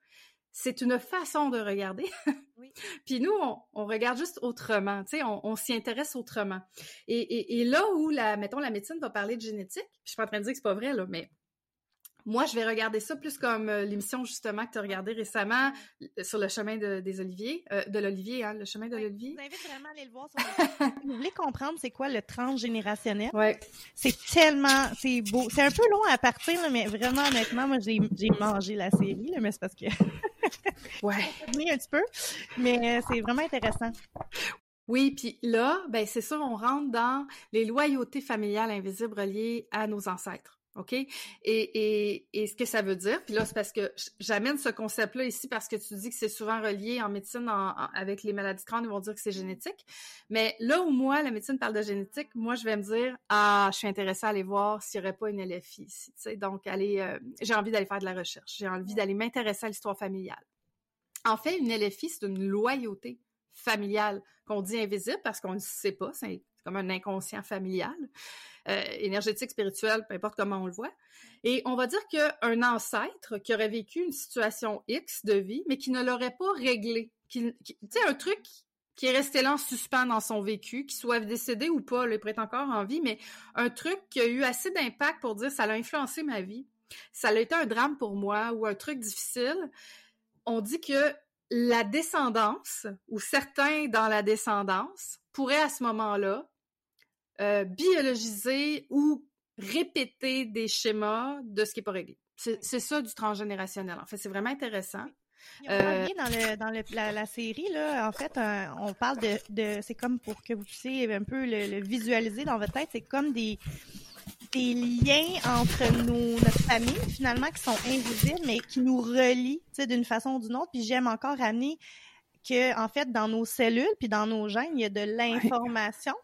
c'est une façon de regarder. Puis nous, on, regarde juste autrement, tu sais, on, s'y intéresse autrement. Et, là où, la, mettons, la médecine va parler de génétique, je suis pas en train de dire que c'est pas vrai, là, mais moi, je vais regarder ça plus comme euh, l'émission justement que tu as regardée récemment euh, sur le chemin des oliviers, euh, de l'olivier, hein, le chemin de l'olivier. Je vous invite vraiment à aller le voir. vous voulez comprendre c'est quoi le transgénérationnel? Ouais. C'est tellement, c'est beau. C'est un peu long à partir, mais vraiment honnêtement, moi j'ai mangé la série, mais c'est parce que ouais. un petit peu, mais c'est vraiment intéressant. Oui, puis là, ben c'est ça, on rentre dans les loyautés familiales invisibles reliées à nos ancêtres. OK? Et, et, et, ce que ça veut dire, puis là, c'est parce que j'amène ce concept-là ici parce que tu dis que c'est souvent relié en médecine avec les maladies de crâne, ils vont dire que c'est génétique. Mais là où moi, la médecine parle de génétique, moi, je vais me dire, ah, je suis intéressée à aller voir s'il n'y aurait pas une LFI ici. sais, Donc, aller, euh, j'ai envie d'aller faire de la recherche. J'ai envie d'aller m'intéresser à l'histoire familiale. En fait, une LFI, c'est une loyauté familiale qu'on dit invisible parce qu'on ne sait pas, c'est comme un inconscient familial. Euh, énergétique, spirituel, peu importe comment on le voit. Et on va dire qu'un ancêtre qui aurait vécu une situation X de vie, mais qui ne l'aurait pas réglé, tu sais, un truc qui est resté là en suspens dans son vécu, qui soit décédé ou pas, il être encore en vie, mais un truc qui a eu assez d'impact pour dire ça a influencé ma vie, ça a été un drame pour moi ou un truc difficile. On dit que la descendance, ou certains dans la descendance, pourraient à ce moment-là euh, biologiser ou répéter des schémas de ce qui n'est pas réglé. C'est ça du transgénérationnel. En fait, c'est vraiment intéressant. Euh, dans, le, dans le, la, série, là, en fait, on parle de, de c'est comme pour que vous puissiez un peu le, visualiser dans votre tête, c'est comme des, des liens entre nos, notre famille, finalement, qui sont invisibles, mais qui nous relient, d'une façon ou d'une autre. Puis j'aime encore amener que, en fait, dans nos cellules, puis dans nos gènes, il y a de l'information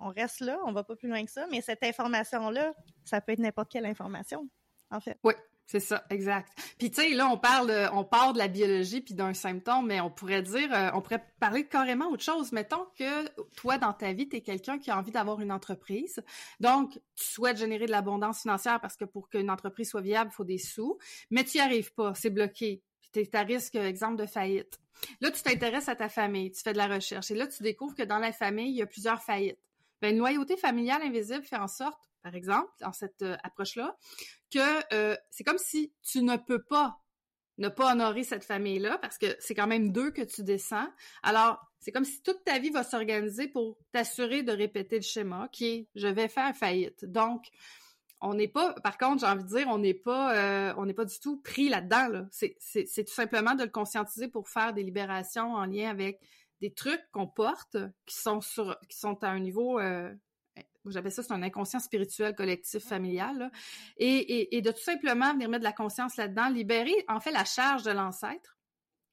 on reste là, on va pas plus loin que ça, mais cette information-là, ça peut être n'importe quelle information, en fait. Oui, c'est ça, exact. Puis tu sais, là, on parle, on parle de la biologie puis d'un symptôme, mais on pourrait dire, euh, on pourrait parler carrément autre chose. Mettons que toi, dans ta vie, tu es quelqu'un qui a envie d'avoir une entreprise. Donc, tu souhaites générer de l'abondance financière parce que pour qu'une entreprise soit viable, il faut des sous, mais tu n'y arrives pas, c'est bloqué. Tu es à risque, exemple, de faillite. Là, tu t'intéresses à ta famille, tu fais de la recherche et là, tu découvres que dans la famille, il y a plusieurs faillites. Ben, une loyauté familiale invisible fait en sorte, par exemple, dans cette euh, approche-là, que euh, c'est comme si tu ne peux pas ne pas honorer cette famille-là parce que c'est quand même deux que tu descends. Alors, c'est comme si toute ta vie va s'organiser pour t'assurer de répéter le schéma qui est je vais faire faillite. Donc, on n'est pas, par contre, j'ai envie de dire, on n'est pas, euh, on n'est pas du tout pris là-dedans. Là. C'est, c'est tout simplement de le conscientiser pour faire des libérations en lien avec des trucs qu'on porte qui sont sur qui sont à un niveau euh, j'appelle ça c'est un inconscient spirituel collectif familial et, et, de tout simplement venir mettre de la conscience là-dedans libérer en fait la charge de l'ancêtre.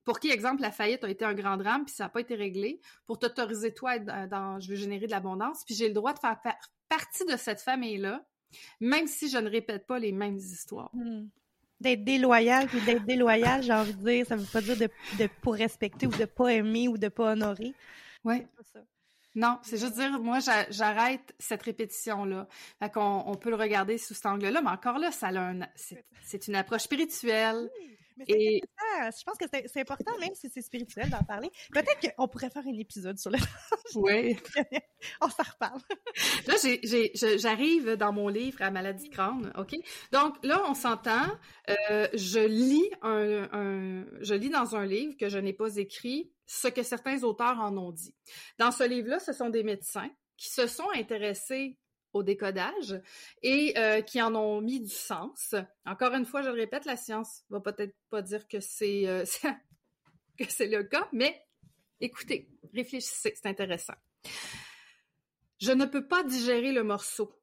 Pour qui exemple la faillite a été un grand drame puis ça n'a pas été réglé pour t'autoriser toi à être dans je veux générer de l'abondance puis j'ai le droit de faire partie de cette famille là même si je ne répète pas les mêmes histoires. Mmh. D'être déloyal, puis d'être déloyal, j'ai envie de dire, ça veut pas dire de, de pas respecter ou de pas aimer ou de pas honorer. Ouais. Non, c'est juste dire, moi, j'arrête cette répétition-là. Fait qu'on on peut le regarder sous cet angle-là, mais encore là, ça a un, c'est une approche spirituelle. Mais et... je pense que c'est important, même si c'est spirituel, d'en parler. Peut-être qu'on pourrait faire un épisode sur le Oui. on s'en reparle. là, j'arrive dans mon livre à maladie de crâne, OK? Donc, là, on s'entend. Euh, je lis un, un, je lis dans un livre que je n'ai pas écrit ce que certains auteurs en ont dit. Dans ce livre-là, ce sont des médecins qui se sont intéressés décodage et euh, qui en ont mis du sens. Encore une fois, je le répète, la science va peut-être pas dire que c'est euh, que c'est le cas, mais écoutez, réfléchissez, c'est intéressant. Je ne peux pas digérer le morceau.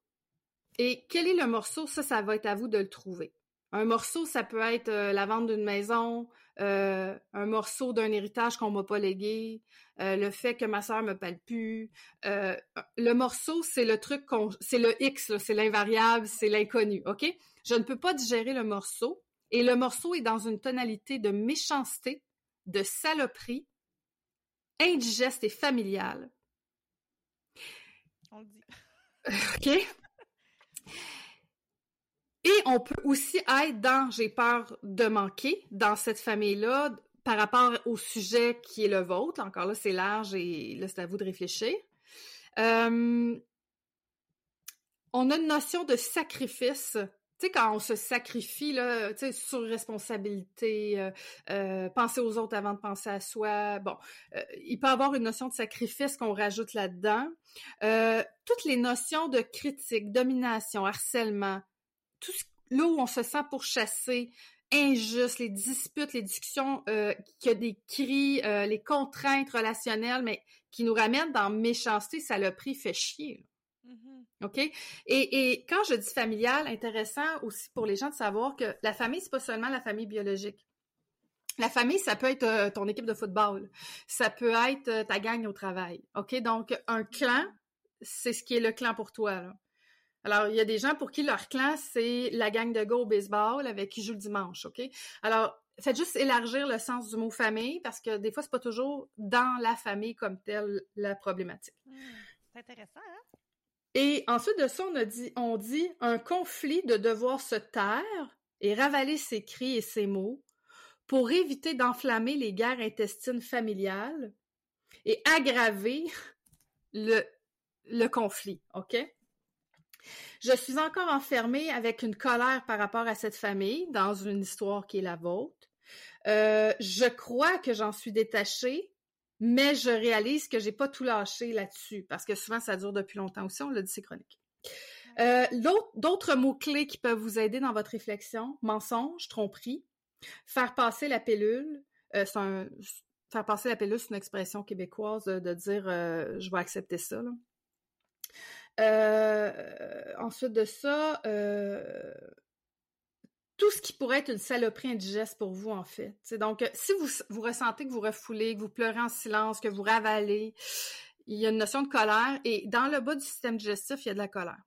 Et quel est le morceau? Ça, ça va être à vous de le trouver. Un morceau, ça peut être euh, la vente d'une maison, euh, un morceau d'un héritage qu'on m'a pas légué, euh, le fait que ma sœur me parle plus. le morceau, c'est le truc qu'on, c'est le X, c'est l'invariable, c'est l'inconnu, ok? Je ne peux pas digérer le morceau, et le morceau est dans une tonalité de méchanceté, de saloperie, indigeste et familiale. On le dit. ok? et on peut aussi être dans j'ai peur de manquer dans cette famille-là par rapport au sujet qui est le vôtre. Encore là, c'est large et là, c'est à vous de réfléchir. Euh, on a une notion de sacrifice. Tu sais, quand on se sacrifie, là, tu sais, sur responsabilité, euh, euh, penser aux autres avant de penser à soi. Bon, il peut y avoir une notion de sacrifice qu'on rajoute là-dedans. toutes les notions de critique, domination, harcèlement, tout ce, là où on se sent pourchassé, injuste, les disputes, les discussions, euh, qu'il y a des cris, euh, les contraintes relationnelles, mais qui nous ramènent dans méchanceté, ça le prix fait chier. Mm-hmm. OK? Et, quand je dis familial, intéressant aussi pour les gens de savoir que la famille, c'est pas seulement la famille biologique. La famille, ça peut être euh, ton équipe de football. Ça peut être ta gang au travail. OK? Donc, un clan, c'est ce qui est le clan pour toi. Là. Alors, il y a des gens pour qui leur clan, c'est la gang de go au baseball avec qui joue le dimanche, OK? Alors, faites juste élargir le sens du mot famille parce que des fois, c'est pas toujours dans la famille comme telle la problématique. Hmm, c'est intéressant, hein? Et ensuite de ça, on, a dit, on dit un conflit de devoir se taire et ravaler ses cris et ses mots pour éviter d'enflammer les guerres intestines familiales et aggraver le, le conflit, OK? Je suis encore enfermée avec une colère par rapport à cette famille dans une histoire qui est la vôtre. Euh, je crois que j'en suis détachée, mais je réalise que j'ai pas tout lâché là-dessus parce que souvent ça dure depuis longtemps aussi. On l'a dit, c'est chronique. Euh, d'autres mots-clés qui peuvent vous aider dans votre réflexion mensonge, tromperie, faire passer la pilule. Euh, faire passer la pilule, c'est une expression québécoise de, dire je vais accepter ça. Là. Euh, ensuite de ça, euh, tout ce qui pourrait être une saloperie indigeste pour vous, en fait. donc, euh, si vous, vous ressentez que vous refoulez, que vous pleurez en silence, que vous ravalez, il y a une notion de colère. Et dans le bas du système digestif, il y a de la colère.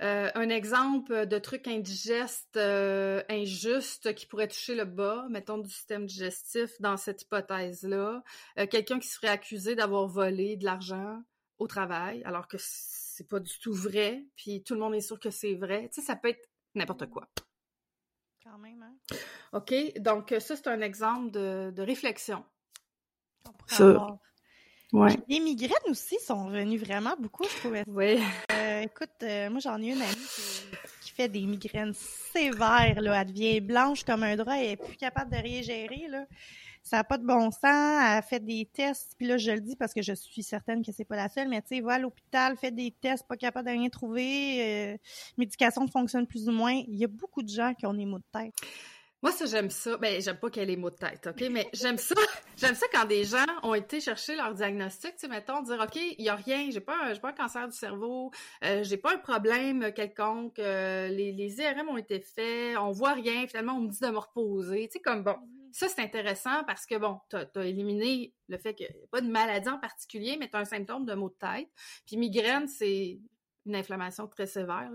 un exemple de truc indigeste, injuste qui pourrait toucher le bas, mettons, du système digestif dans cette hypothèse-là. Quelqu'un qui serait accusé d'avoir volé de l'argent, au travail, alors que c'est pas du tout vrai, puis tout le monde est sûr que c'est vrai. Tu sais, ça peut être n'importe quoi. Quand même, hein? OK, donc ça, c'est un exemple de, réflexion. Ça. Ouais. Les migraines aussi sont revenues vraiment beaucoup, je trouvais. Oui. Euh, écoute, euh, moi, j'en ai une amie qui, fait des migraines sévères, là. Elle devient blanche comme un drap, elle est plus capable de rien gérer, là ça n'a pas de bon sens, elle fait des tests, puis là je le dis parce que je suis certaine que c'est pas la seule, mais tu sais, va à l'hôpital, fait des tests, pas capable de rien trouver, euh, médication fonctionne plus ou moins. Il y a beaucoup de gens qui ont des maux de tête. Moi, ça, j'aime ça. Ben, j'aime pas qu'elle ait maux de tête, OK? Mais j'aime ça. J'aime ça quand des gens ont été chercher leur diagnostic, tu sais, mettons, dire, OK, il y a rien, j'ai pas, un, pas un cancer du cerveau, euh, j'ai pas un problème quelconque, euh, les, les IRM ont été faits, on voit rien, finalement, on me dit de me reposer, tu sais, comme bon. Ça, c'est intéressant parce que, bon, tu as, éliminé le fait qu'il n'y a pas de maladie en particulier, mais tu as un symptôme de maux de tête. Puis migraine, c'est une inflammation très sévère.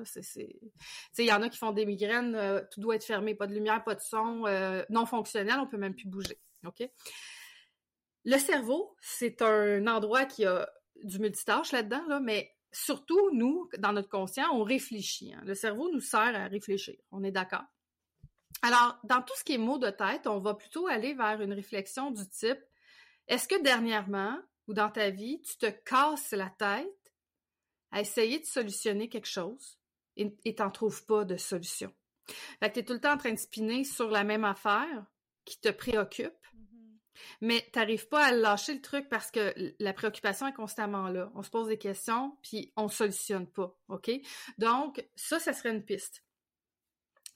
Il y en a qui font des migraines, euh, tout doit être fermé, pas de lumière, pas de son, euh, non fonctionnel, on peut même plus bouger. Le cerveau, c'est un endroit qui a du multitâche là-dedans, là, mais surtout, nous, dans notre conscient, on réfléchit. Hein. Le cerveau nous sert à réfléchir. On est d'accord? Alors, dans tout ce qui est mots de tête, on va plutôt aller vers une réflexion du type est-ce que dernièrement ou dans ta vie, tu te casses la tête à essayer de solutionner quelque chose et t'en trouves pas de solution? Fait que t'es tout le temps en train de spinner sur la même affaire qui te préoccupe, mm-hmm. mais t'arrives pas à lâcher le truc parce que la préoccupation est constamment là. On se pose des questions, puis on solutionne pas, OK? Donc, ça, ça serait une piste.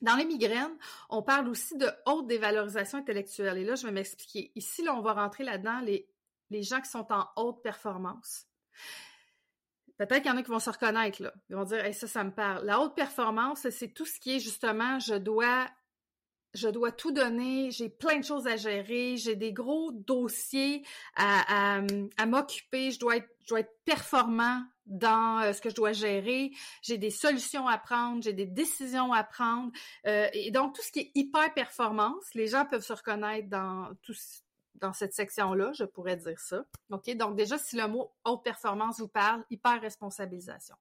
Dans les migraines, on parle aussi de haute dévalorisation intellectuelle. Et là, je vais m'expliquer. Ici, là, on va rentrer là-dedans les, les gens qui sont en haute performance. Peut-être qu'il y en a qui vont se reconnaître, là. Ils vont dire, ça, ça me parle. La haute performance, c'est tout ce qui est justement, je dois, je dois tout donner, j'ai plein de choses à gérer, j'ai des gros dossiers à, à, m'occuper, je dois être, je dois être performant dans euh, ce que je dois gérer, j'ai des solutions à prendre, j'ai des décisions à prendre. Euh, et donc, tout ce qui est hyper performance, les gens peuvent se reconnaître dans tout, dans cette section-là, je pourrais dire ça. OK? Donc, déjà, si le mot haute performance vous parle, hyper responsabilisation.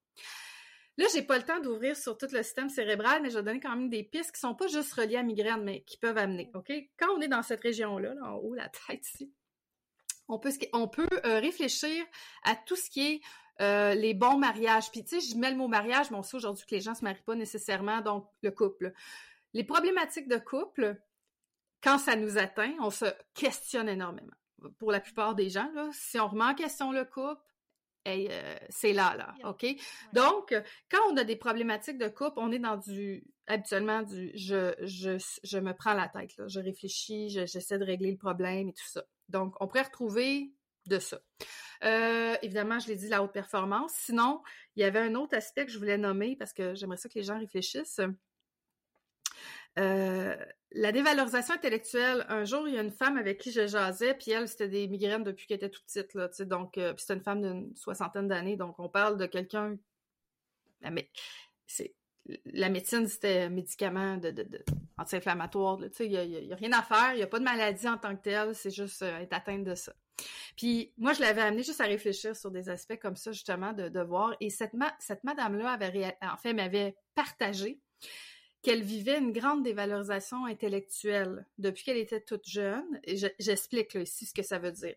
Là, j'ai pas le temps d'ouvrir sur tout le système cérébral, mais je vais donner quand même des pistes qui sont pas juste reliées à migraine, mais qui peuvent amener. OK? Quand on est dans cette région-là, là, en haut, la tête ici, on peut, on peut euh, réfléchir à tout ce qui est euh, les bons mariages. Puis tu sais, je mets le mot mariage, mais on sait aujourd'hui que les gens se marient pas nécessairement, donc le couple. Les problématiques de couple, quand ça nous atteint, on se questionne énormément. Pour la plupart des gens, là, si on remet en question le couple, euh, c'est là, là, OK? Donc, quand on a des problématiques de couple, on est dans du, habituellement, du je, je, je me prends la tête, là. Je réfléchis, j'essaie de régler le problème et tout ça. Donc, on pourrait retrouver de ça. Euh, évidemment, je l'ai dit, la haute performance. Sinon, il y avait un autre aspect que je voulais nommer parce que j'aimerais ça que les gens réfléchissent. Euh, la dévalorisation intellectuelle. Un jour, il y a une femme avec qui je jasais, puis elle, c'était des migraines depuis qu'elle était toute petite, là, tu sais, donc, euh, c'était une femme d'une soixantaine d'années, donc on parle de quelqu'un, mais c'est, la médecine, c'était médicament de, de, anti-inflammatoire, tu sais, il y a, rien à faire, il n'y a pas de maladie en tant que telle, c'est juste euh, être atteinte de ça. Puis moi, je l'avais amené juste à réfléchir sur des aspects comme ça, justement, de, de voir, et cette, cette madame-là avait, en fait, m'avait partagé qu'elle vivait une grande dévalorisation intellectuelle depuis qu'elle était toute jeune. J'explique ici ce que ça veut dire.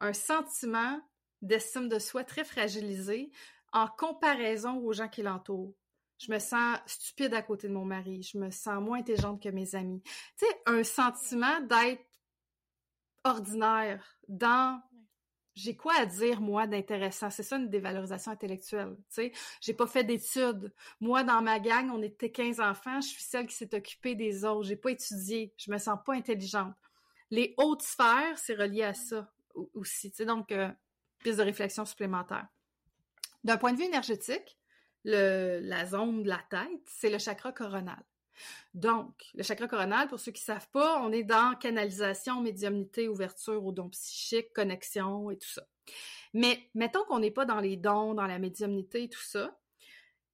Un sentiment d'estime de soi très fragilisé en comparaison aux gens qui l'entourent. Je me sens stupide à côté de mon mari. Je me sens moins intelligente que mes amis. Tu sais, un sentiment d'être ordinaire dans j'ai quoi à dire moi d'intéressant? C'est ça une dévalorisation intellectuelle tu sais. J'ai pas fait d'études. Moi dans ma gang on était 15 enfants. Je suis celle qui s'est occupée des autres. J'ai pas étudié. Je me sens pas intelligente. Les hautes sphères c'est relié à ça aussi tu sais. Donc euh, piste de réflexion supplémentaire. D'un point de vue énergétique le, la zone de la tête c'est le chakra coronal donc, le chakra coronal, pour ceux qui savent pas, on est dans canalisation, médiumnité, ouverture aux dons psychiques, connexion et tout ça. Mais mettons qu'on n'est pas dans les dons, dans la médiumnité et tout ça.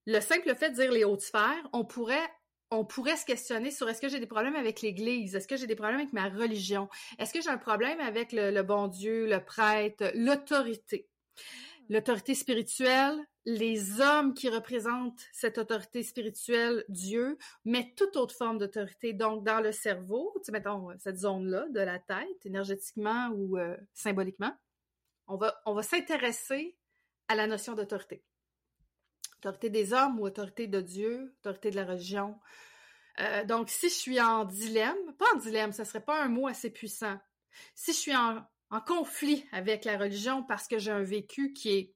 Le simple fait de dire les hautes sphères, on pourrait on pourrait se questionner sur est-ce que j'ai des problèmes avec l'Église, est-ce que j'ai des problèmes avec ma religion, est-ce que j'ai un problème avec le bon Dieu, le prêtre, l'autorité, l'autorité spirituelle, les hommes qui représentent cette autorité spirituelle, Dieu, mais toute autre forme d'autorité. Donc, dans le cerveau, tu mettons, cette zone-là de la tête, énergétiquement ou euh, symboliquement, on va, on va s'intéresser à la notion d'autorité. Autorité des hommes ou autorité de Dieu, autorité de la religion. Euh, donc, si je suis en dilemme, pas en dilemme, ce serait pas un mot assez puissant. Si je suis en, en conflit avec la religion parce que j'ai un vécu qui est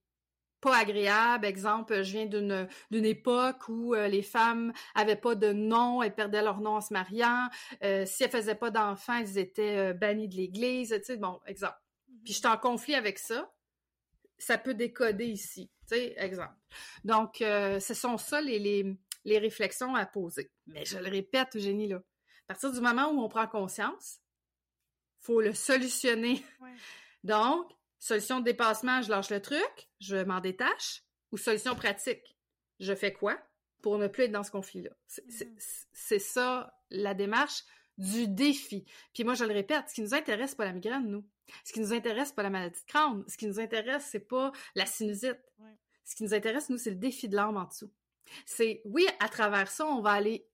pas agréable. Exemple, je viens d'une d'une époque où euh, les femmes avaient pas de nom, elles perdaient leur nom en se mariant. Euh, si elles faisaient pas d'enfants, elles étaient euh, bannies de l'Église. Tu sais, bon, exemple. Mm-hmm. Puis je suis en conflit avec ça. Ça peut décoder ici. Tu sais, exemple. Donc, ce sont ça les, les, les réflexions à poser. Mais je le répète, Eugénie, là. À partir du moment où on prend conscience, faut le solutionner. Donc, Solution de dépassement, je lâche le truc, je m'en détache, ou solution pratique. je fais quoi pour ne plus être dans ce conflit-là? Mm-hmm. C'est ça la démarche du défi. Puis moi, je le répète, ce qui nous intéresse, c'est pas la migraine, nous. Ce qui nous intéresse, c'est pas la maladie de Crohn. Ce qui nous intéresse, c'est pas la sinusite. Ce qui nous intéresse, nous, c'est le défi de l'âme en dessous. C'est, oui, à travers ça, on va aller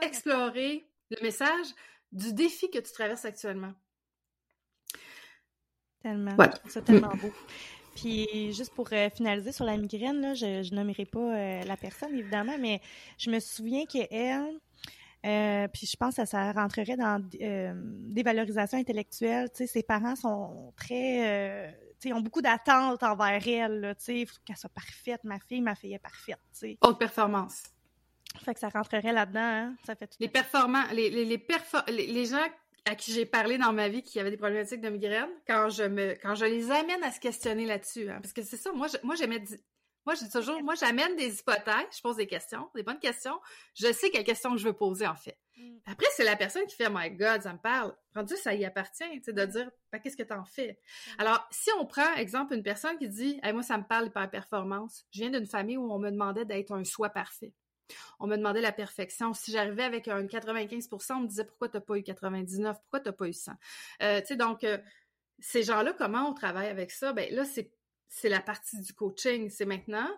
explorer le message du défi que tu traverses actuellement. Tellement. C'est tellement beau. Puis juste pour euh, finaliser sur la migraine, là, je, ne nommerai pas euh, la personne évidemment, mais je me souviens qu'elle, euh, puis je pense que ça rentrerait dans euh, des valorisations intellectuelles. Tu sais, ses parents sont très, tu sais, ont beaucoup d'attentes envers elle. Tu sais, il faut qu'elle soit parfaite. Ma fille, ma fille est parfaite. Tu sais. Haute performance. Fait que ça rentrerait là-dedans. Hein? Ça fait les performants, les les, les, les gens à qui j'ai parlé dans ma vie qui avaient des problématiques de migraine, quand je me, quand je les amène à se questionner là-dessus, hein, parce que c'est ça, moi, je, moi, j'aimais, moi, je dis toujours, moi, j'amène des hypothèses, je pose des questions, des bonnes questions, je sais quelles questions que je veux poser, en fait. Mm. Après, c'est la personne qui fait, my God, ça me parle. Rendu, ça y appartient, tu sais, de dire, ben, qu'est-ce que t'en fais? Mm. Alors, si on prend, exemple, une personne qui dit, hey, moi, ça me parle hyper performance, je viens d'une famille où on me demandait d'être un soi parfait. On me demandait la perfection. Si j'arrivais avec un 95% on me disait pourquoi tu n'as pas eu 99, pourquoi tu n'as pas eu 100. Euh, tu sais, donc, euh, ces gens-là, comment on travaille avec ça? Ben là, c'est, c'est la partie du coaching. C'est maintenant,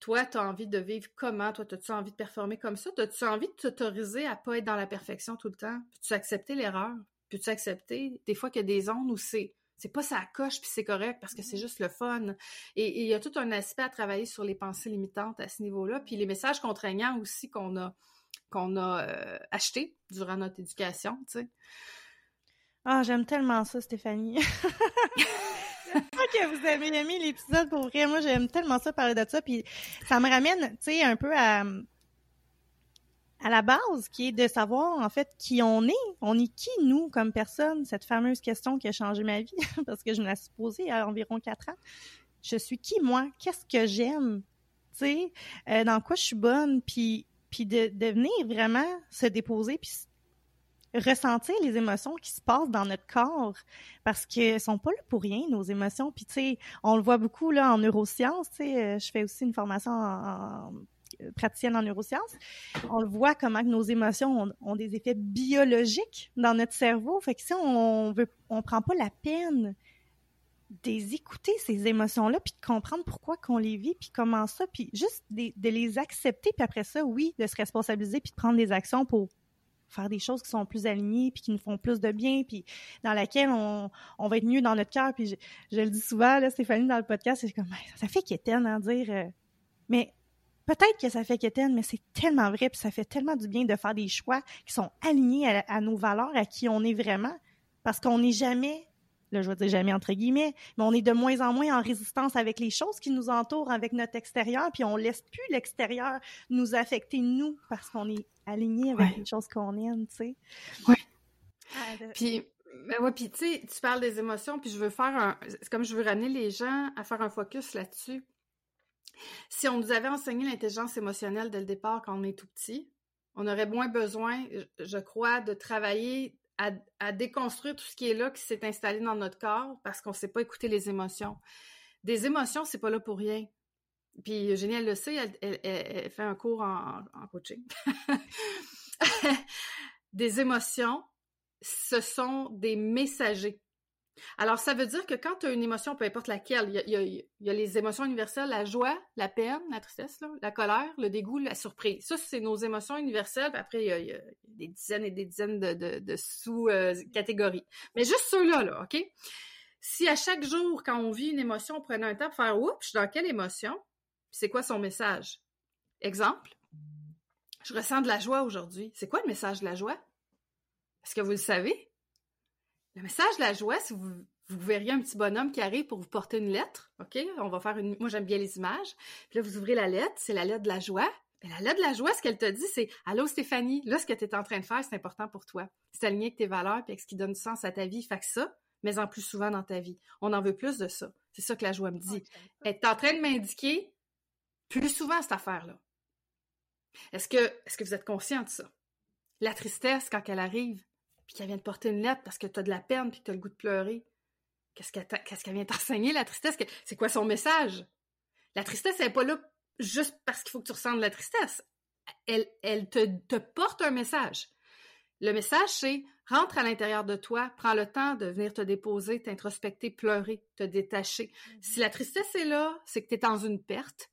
toi, tu as envie de vivre comment? Toi, as-tu envie de performer comme ça? As-tu envie de t'autoriser à pas être dans la perfection tout le temps? Peux-tu accepter l'erreur? Peux-tu accepter des fois qu'il y a des zones où c'est c'est pas ça coche puis c'est correct parce que c'est juste le fun. Et il y a tout un aspect à travailler sur les pensées limitantes à ce niveau-là, puis les messages contraignants aussi qu'on a qu'on a euh, achetés durant notre éducation, tu sais. Ah, j'aime tellement ça, Stéphanie. J'espère que vous avez aimé l'épisode pour vrai. Moi, j'aime tellement ça parler de ça. Puis ça me ramène, tu sais, un peu à, à la base, qui est de savoir en fait qui on est. On est qui nous comme personne? Cette fameuse question qui a changé ma vie parce que je me la suis posée à environ quatre ans. Je suis qui moi? Qu'est-ce que j'aime? Tu sais, euh, dans quoi je suis bonne? Puis, puis de, de venir vraiment se déposer puis ressentir les émotions qui se passent dans notre corps parce qu'elles sont pas là pour rien nos émotions puis tu sais on le voit beaucoup là en neurosciences tu sais euh, je fais aussi une formation en praticienne en neurosciences, on voit comment nos émotions ont, des effets biologiques dans notre cerveau. Fait que si on veut, on prend pas la peine d'écouter ces émotions-là, puis de comprendre pourquoi qu'on les vit, puis comment ça, puis juste de, les accepter, puis après ça, oui, de se responsabiliser, puis de prendre des actions pour faire des choses qui sont plus alignées, puis qui nous font plus de bien, puis dans laquelle on, va être mieux dans notre cœur. Puis je, le dis souvent, là, Stéphanie, dans le podcast, c'est comme, ça fait qu'étenne, à dire, euh, mais Peut-être que ça fait qu'étenne, mais c'est tellement vrai, puis ça fait tellement du bien de faire des choix qui sont alignés à, nos valeurs, à qui on est vraiment, parce qu'on n'est jamais, là je vais dire jamais entre guillemets, mais on est de moins en moins en résistance avec les choses qui nous entourent, avec notre extérieur, puis on laisse plus l'extérieur nous affecter nous, parce qu'on est aligné avec les choses qu'on aime, tu sais. Oui. Ah, puis ben ouais, puis tu sais, tu parles des émotions, puis je veux faire un. C'est comme je veux ramener les gens à faire un focus là-dessus. Si on nous avait enseigné l'intelligence émotionnelle dès le départ quand on est tout petit, on aurait moins besoin, je crois, de travailler à, déconstruire tout ce qui est là, qui s'est installé dans notre corps parce qu'on ne sait pas écouter les émotions. Des émotions, c'est pas là pour rien. Puis Eugénie, elle le sait, elle, fait un cours en, en coaching. des émotions, ce sont des messagers. Alors, ça veut dire que quand tu as une émotion, peu importe laquelle, il y a, les émotions universelles, la joie, la peine, la tristesse, la colère, le dégoût, la surprise. Ça, c'est nos émotions universelles. après, il y, a, des dizaines et des dizaines de, sous-catégories. Mais juste ceux-là, là, OK? Si à chaque jour, quand on vit une émotion, on prenait un temps pour faire « Oups, je suis dans quelle émotion? » C'est quoi son message? Exemple, je ressens de la joie aujourd'hui. C'est quoi le message de la joie? Est-ce que vous le savez? Le message de la joie, si vous, vous verriez un petit bonhomme qui arrive pour vous porter une lettre, OK? On va faire une... Moi, j'aime bien les images. Puis là, vous ouvrez la lettre, c'est la lettre de la joie. La lettre de la joie, ce qu'elle te dit, c'est « Allô, Stéphanie, là, ce que tu es en train de faire, c'est important pour toi. C'est aligné avec tes valeurs puis avec ce qui donne du sens à ta vie. Fait que ça, mais en plus souvent dans ta vie. On en veut plus de ça. C'est ça que la joie me dit. Elle est en train de m'indiquer plus souvent cette affaire-là. Est-ce que, est-ce que vous êtes conscient de ça? La tristesse, quand elle arrive, puis qu'elle vient de porter une lettre parce que tu as de la peine puis que tu as le goût de pleurer. Qu'est-ce qu'elle vient t'enseigner, la tristesse? C'est quoi son message? La tristesse, elle n'est pas là. juste parce qu'il faut que tu ressentes de la tristesse. Elle, elle te, te porte un message. Le message, c'est rentre à l'intérieur de toi, prends le temps de venir te déposer, t'introspecter, pleurer, te détacher. Si la tristesse est là, c'est que tu es dans une perte,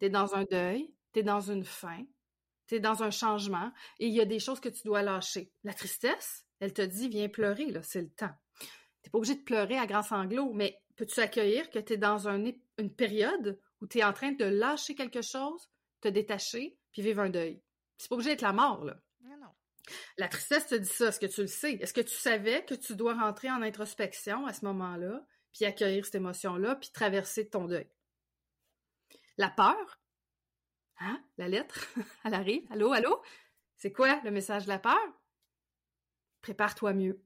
tu es dans un deuil, tu es dans une fin, tu es dans un changement et il y a des choses que tu dois lâcher. La tristesse, elle te dit, viens pleurer, là, c'est le temps. Tu pas obligé de pleurer à grands sanglots, mais peux-tu accueillir que tu es dans un, une période où tu es en train de lâcher quelque chose, te détacher, puis vivre un deuil? C'est pas obligé d'être la mort, là. Non, La tristesse te dit ça. Est-ce que tu le sais? Est-ce que tu savais que tu dois rentrer en introspection à ce moment-là, puis accueillir cette émotion-là, puis traverser ton deuil? La peur, hein? La lettre, elle arrive. Allô, allô? C'est quoi le message de la peur? Prépare-toi mieux.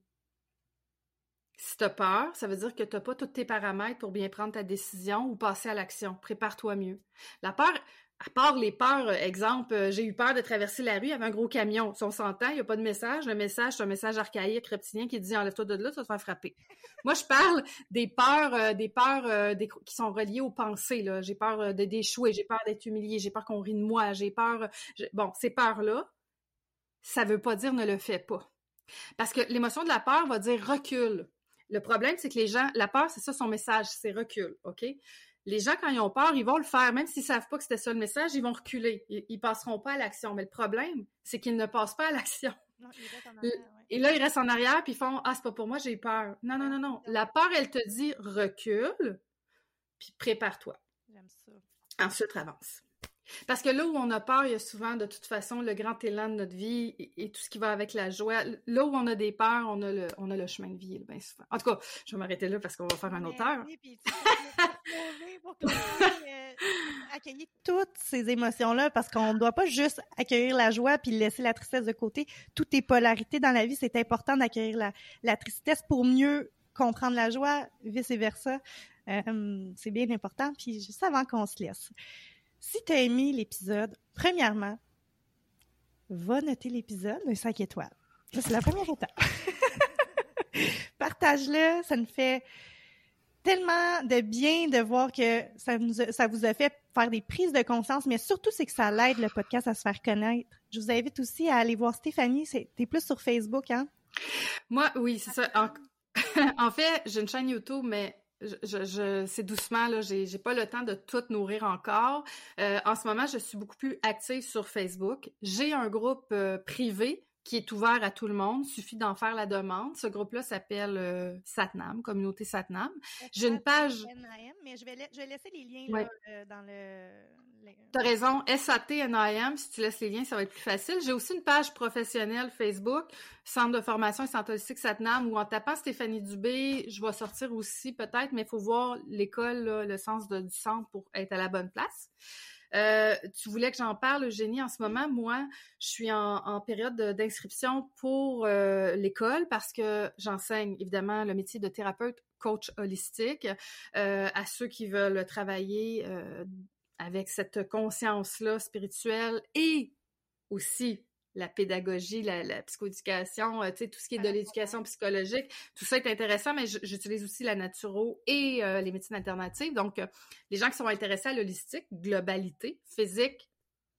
Si tu as peur, ça veut dire que tu n'as pas tous tes paramètres pour bien prendre ta décision ou passer à l'action. Prépare-toi mieux. La peur, à part les peurs, euh, exemple, euh, j'ai eu peur de traverser la rue, avait un gros camion. Si on s'entend, il n'y a pas de message. Le message, c'est un message archaïque, reptilien qui dit enlève-toi de là, tu vas te faire frapper. Moi, je parle des peurs, euh, des peurs qui sont reliées aux pensées. J'ai peur d'échouer, j'ai peur d'être humilié, j'ai peur qu'on rie de moi, j'ai peur. Bon, ces peurs-là, ça veut pas dire ne le fais pas. Parce que l'émotion de la peur va dire recule. Le problème, c'est que les gens, la peur, c'est ça son message, c'est recul, OK? Les gens, quand ils ont peur, ils vont le faire, même s'ils savent pas que c'était ça le message, ils vont reculer. Ils, ils passeront pas à l'action. Mais le problème, c'est qu'ils ne passent pas à l'action. Et là, ils restent en arrière, puis ils font Ah, c'est pas pour moi, j'ai peur. Non, non, non, non. La peur, elle te dit recule, puis prépare-toi. J'aime ça. Ensuite, avance. Parce que là où on a peur, il y a souvent de toute façon le grand élan de notre vie et, tout ce qui va avec la joie. Là où on a des peurs, on a le, on a le chemin de vie, bien souvent. En tout cas, je vais m'arrêter là parce qu'on va faire un auteur. Oui, puis pour euh, accueillir toutes ces émotions-là parce qu'on ne doit pas juste accueillir la joie puis laisser la tristesse de côté. Toutes est polarité dans la vie. C'est important d'accueillir la, la tristesse pour mieux comprendre la joie, vice versa. Euh, c'est bien important. Puis juste avant qu'on se laisse, si tu as aimé l'épisode, premièrement, va noter l'épisode de 5 étoiles. C'est la première étape. Partage-le, ça nous fait tellement de bien de voir que ça, ça vous a fait faire des prises de conscience, mais surtout, c'est que ça l'aide le podcast à se faire connaître. Je vous invite aussi à aller voir Stéphanie. T'es plus sur Facebook, hein? Moi, oui, c'est ça. En, en fait, j'ai une chaîne YouTube, mais je, je, c'est doucement là, j'ai, j'ai pas le temps de tout nourrir encore. Euh, en ce moment, je suis beaucoup plus active sur Facebook. J'ai un groupe euh, privé qui est ouvert à tout le monde. Suffit d'en faire la demande. Ce groupe-là s'appelle euh, Satnam, communauté Satnam. J'ai une page. mais je vais, je vais laisser les liens là, euh, dans le. T'as raison. S-A-T-N-A-M. Si tu laisses les liens, ça va être plus facile. J'ai aussi une page professionnelle Facebook, Centre de formation et santé holistique Satnam, où en tapant Stéphanie Dubé, je vais sortir aussi peut-être, mais il faut voir l'école, le sens de, du centre pour être à la bonne place. Euh, tu voulais que j'en parle, Eugénie. En ce moment, moi, je suis en, période d'inscription pour euh, l'école parce que j'enseigne évidemment le métier de thérapeute coach holistique euh, à ceux qui veulent travailler avec cette conscience-là spirituelle et aussi la pédagogie, la, la psychoéducation, euh, tu sais, tout ce qui est de l'éducation psychologique, tout ça est intéressant, mais j'utilise aussi la naturo et euh, les médecines alternatives. Donc, euh, les gens qui sont intéressés à l'holistique, globalité, physique,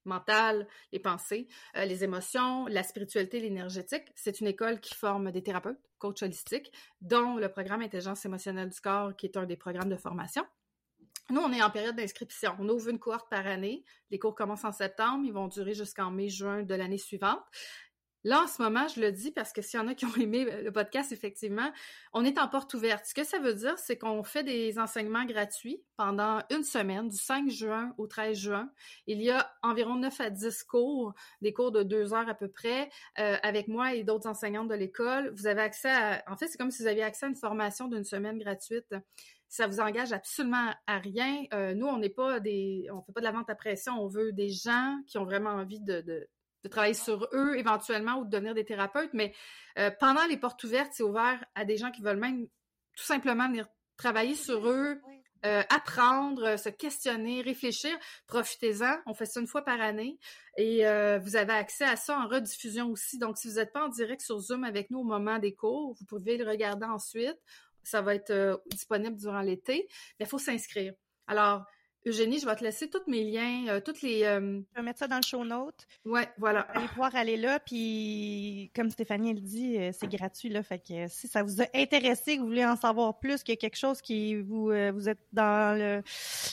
mentale, les pensées, les émotions, la spiritualité, l'énergétique, c'est une école qui forme des thérapeutes, coachs holistiques, dont le programme Intelligence émotionnelle du corps, qui est un des programmes de formation. Nous, on est en période d'inscription. On ouvre une cohorte par année. Les cours commencent en septembre. Ils vont durer jusqu'en mai-juin de l'année suivante. Là, en ce moment, je le dis parce que s'il y en a qui ont aimé le podcast, effectivement, on est en porte ouverte. Ce que ça veut dire, c'est qu'on fait des enseignements gratuits pendant une semaine, du 5 juin au 13 juin. Il y a environ 9 à 10 cours, des cours de deux heures à peu près, euh, avec moi et d'autres enseignantes de l'école. Vous avez accès à... En fait, c'est comme si vous aviez accès à une formation d'une semaine gratuite ça vous engage absolument à rien. Euh, nous, on n'est pas des, on fait pas de la vente à pression. On veut des gens qui ont vraiment envie de, de travailler sur eux éventuellement ou de devenir des thérapeutes. Mais euh, pendant les portes ouvertes, c'est ouvert à des gens qui veulent même tout simplement venir travailler sur eux, euh, apprendre, se questionner, réfléchir. Profitez-en. On fait ça une fois par année et vous avez accès à ça en rediffusion aussi. Donc, si vous n'êtes pas en direct sur Zoom avec nous au moment des cours, vous pouvez le regarder ensuite. Ça va être euh, disponible durant l'été, mais il faut s'inscrire. Alors, Eugénie, je vais te laisser tous mes liens, euh, toutes les. Je vais mettre ça dans le show note. Ouais, voilà. Vous allez pouvoir aller là, puis comme Stéphanie le dit, c'est gratuit là. Fait que si ça vous a intéressé, que vous voulez en savoir plus, qu'il y a quelque chose qui vous vous êtes dans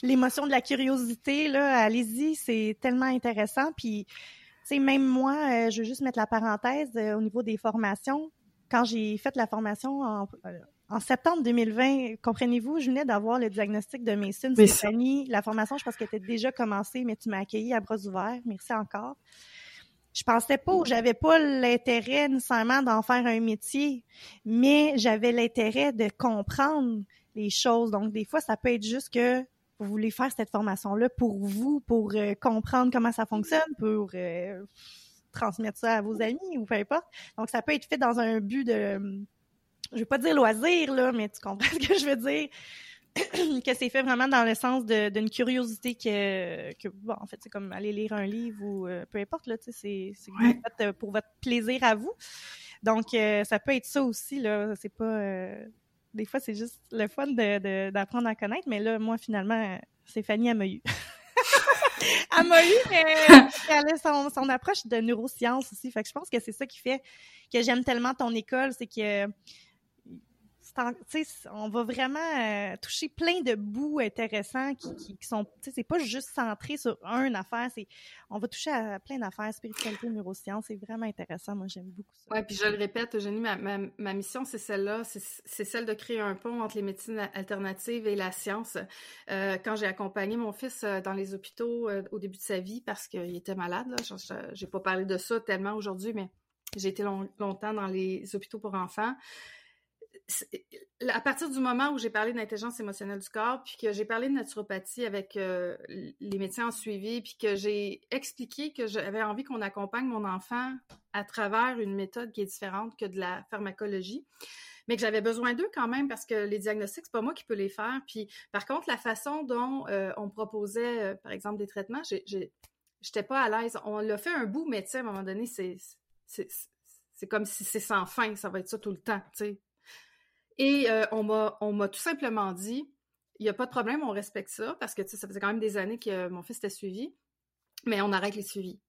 l'émotion de la curiosité là, allez-y, c'est tellement intéressant. Puis, tu sais, même moi, je veux juste mettre la parenthèse au niveau des formations. Quand j'ai fait la formation en en septembre 2020, comprenez-vous, je venais d'avoir le diagnostic de Mason. Stéphanie, la formation, je pense qu'elle était déjà commencée, mais tu m'as accueilli à bras ouverts. Merci encore. Je pensais pas, j'avais pas l'intérêt nécessairement d'en faire un métier, mais j'avais l'intérêt de comprendre les choses. Donc, des fois, ça peut être juste que vous voulez faire cette formation-là pour vous, pour euh, comprendre comment ça fonctionne, pour euh, transmettre ça à vos amis ou peu importe. Donc, ça peut être fait dans un but de je vais pas dire loisir, là, mais tu comprends ce que je veux dire. que c'est fait vraiment dans le sens d'une curiosité que, que, bon, en fait, c'est comme aller lire un livre ou euh, peu importe, là, tu sais, c'est fait euh, pour votre plaisir à vous. Donc, euh, ça peut être ça aussi, là, c'est pas... des fois, c'est juste le fun d'apprendre à connaître, mais là, moi, finalement, eu. elle m'a eu, mais elle a son, son approche de neurosciences aussi. Fait que je pense que c'est ça qui fait que j'aime tellement ton école, c'est que on va vraiment euh, toucher plein de bouts intéressants qui, qui, sont, c'est pas juste centré sur une affaire, c'est, on va toucher à plein d'affaires, spiritualité, neurosciences, c'est vraiment intéressant. Moi, j'aime beaucoup ça. Ouais, puis je le répète, Eugénie, ma, ma, mission, c'est celle-là, c'est celle de créer un pont entre les médecines alternatives et la science. Euh, quand j'ai accompagné mon fils euh, dans les hôpitaux au début de sa vie parce qu'il était malade, là, j'ai pas parlé de ça tellement aujourd'hui, mais j'ai été longtemps dans les hôpitaux pour enfants à partir du moment où j'ai parlé d'intelligence émotionnelle du corps, puis que j'ai parlé de naturopathie avec euh, les médecins en suivi, puis que j'ai expliqué que j'avais envie qu'on accompagne mon enfant à travers une méthode qui est différente que de la pharmacologie, mais que j'avais besoin d'eux quand même parce que les diagnostics, c'est pas moi qui peux les faire. Puis par contre, la façon dont euh, on proposait, euh, par exemple, des traitements, j'étais pas à l'aise. On l'a fait un bout, mais à un moment donné, c'est c'est comme si c'est sans fin, ça va être ça tout le temps, tu sais. Et euh, on m'a tout simplement dit, il n'y a pas de problème, on respecte ça, parce que ça faisait quand même des années que mon fils était suivi, mais on arrête les suivis.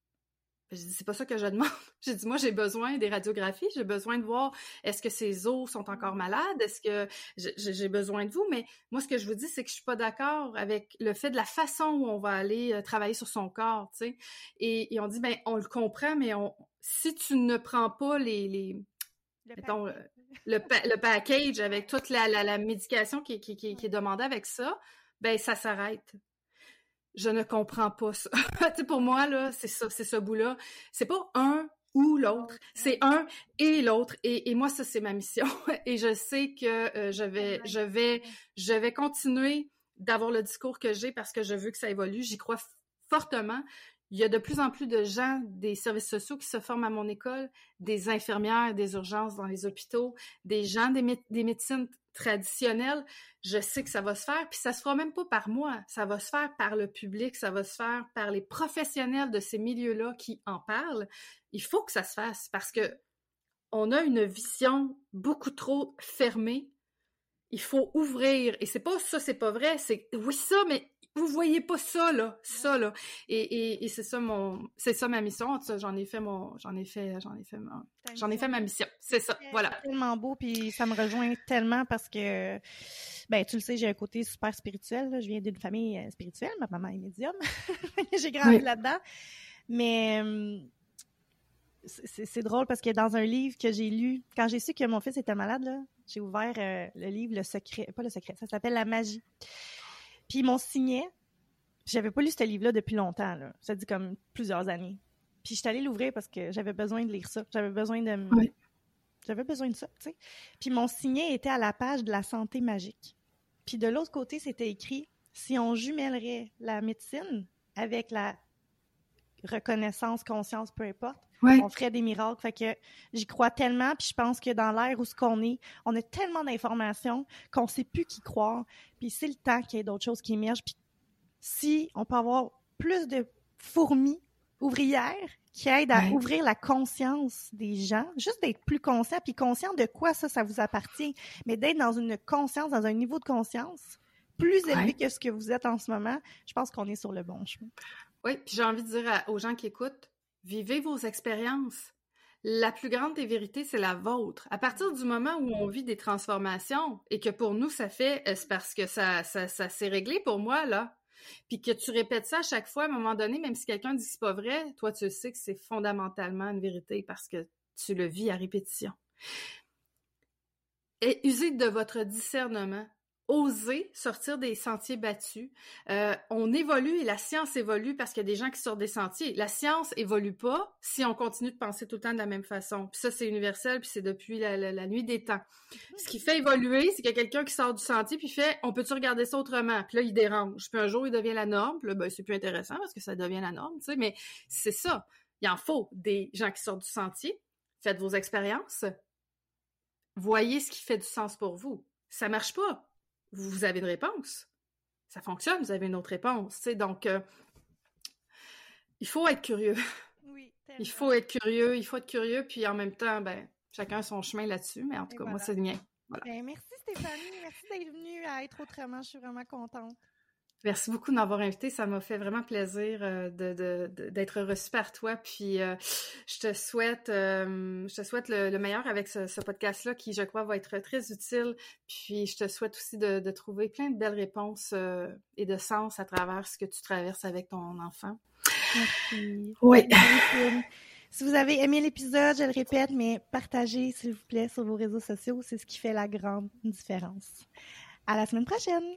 J'ai dit, c'est pas ça que je demande. J'ai dit, moi, j'ai besoin des radiographies, j'ai besoin de voir est-ce que ses os sont encore malades, est-ce que j'ai besoin de vous, mais moi, ce que je vous dis, c'est que je suis pas d'accord avec le fait de la façon où on va aller euh, travailler sur son corps, tu sais. Et, on dit, ben, on le comprend, mais on, si tu ne prends pas les, les mettons, euh, le, le, package avec toute la, la, médication qui, qui, qui, est demandée avec ça, ben ça s'arrête. Je ne comprends pas ça. pour moi, là, c'est ça, c'est ce bout-là. C'est pas un ou l'autre, c'est un et l'autre. Et, et, moi, ça, c'est ma mission. Et je sais que euh, je vais, je vais, je vais continuer d'avoir le discours que j'ai parce que je veux que ça évolue. J'y crois fortement. Il y a de plus en plus de gens des services sociaux qui se forment à mon école, des infirmières des urgences dans les hôpitaux, des gens des, médecines traditionnelles. Je sais que ça va se faire, puis ça se fera même pas par moi, ça va se faire par le public, ça va se faire par les professionnels de ces milieux-là qui en parlent. Il faut que ça se fasse parce que on a une vision beaucoup trop fermée. Il faut ouvrir, et c'est pas ça, c'est pas vrai, c'est oui ça, mais vous voyez pas ça là, ça là. Et, et, c'est ça mon, c'est ça ma mission. J'en ai fait mon, j'en ai fait, j'en ai fait j'en ai fait ma mission. C'est ça, voilà. Tellement beau, puis ça me rejoint tellement parce que, ben tu le sais, j'ai un côté super spirituel. Je viens d'une famille euh, spirituelle, ma maman est médium. j'ai grandi là-dedans, mais hum, c'est drôle parce que dans un livre que j'ai lu, quand j'ai su que mon fils était malade, j'ai ouvert euh, le livre Le Secret, pas Le Secret, ça s'appelle La Magie. Puis ils m'ont signé. J'avais pas lu ce livre-là depuis longtemps, là. Ça dit comme plusieurs années. Puis j'étais allée l'ouvrir parce que j'avais besoin de lire ça. J'avais besoin de... J'avais besoin de ça, tu sais. Puis mon signet était à la page de la santé magique. Puis de l'autre côté, c'était écrit si on jumellerait la médecine avec la reconnaissance, conscience, peu importe, on ferait des miracles. Fait que j'y crois tellement, puis je pense que dans l'ère où ce qu'on est, on a tellement d'informations qu'on sait plus qui croire. Puis c'est le temps qu'il y ait d'autres choses qui émergent. Puis si on peut avoir plus de fourmis ouvrières qui aident à ouvrir la conscience des gens, juste d'être plus conscient, puis conscient de quoi ça, ça vous appartient, mais d'être dans une conscience, dans un niveau de conscience plus élevé que ce que vous êtes en ce moment, je pense qu'on est sur le bon chemin. Oui, puis j'ai envie de dire aux gens qui écoutent, vivez vos expériences. La plus grande des vérités, c'est la vôtre. À partir du moment où on vit des transformations et que pour nous, ça fait, euh, c'est parce que ça, s'est réglé pour moi, là. Puis que tu répètes ça à chaque fois, à un moment donné, même si quelqu'un dit que c'est pas vrai, toi, tu sais que c'est fondamentalement une vérité parce que tu le vis à répétition. Et usez de votre discernement oser sortir des sentiers battus. Euh, on évolue et la science évolue parce qu'il y a des gens qui sortent des sentiers. La science évolue pas si on continue de penser tout le temps de la même façon. Puis ça, c'est universel, puis c'est depuis la, nuit des temps. Ce qui fait évoluer, c'est qu'il y a quelqu'un qui sort du sentier puis fait « on peut-tu regarder ça autrement? » Puis là, il dérange. Puis un jour, il devient la norme. Puis là, ben, c'est plus intéressant parce que ça devient la norme, tu sais. Mais c'est ça. Il en faut des gens qui sortent du sentier. Faites vos expériences. Voyez ce qui fait du sens pour vous. Ça marche pas vous avez une réponse. Ça fonctionne, vous avez une autre réponse. Donc, euh, il faut être curieux. Oui, il faut être curieux, il faut être curieux, puis en même temps, ben, chacun a son chemin là-dessus, mais en tout cas, moi, c'est le mien. Ben, merci Stéphanie, merci d'être venue à être autrement, je suis vraiment contente. Merci beaucoup de m'avoir invité. Ça m'a fait vraiment plaisir euh, d'être reçu par toi. Puis euh, je te souhaite, euh, je te souhaite le, meilleur avec ce, podcast-là qui, je crois, va être très utile. Puis je te souhaite aussi de, trouver plein de belles réponses et de sens à travers ce que tu traverses avec ton enfant. Merci. Oui. Si vous avez aimé l'épisode, je le répète, mais partagez, s'il vous plaît, sur vos réseaux sociaux. C'est ce qui fait la grande différence. À la semaine prochaine!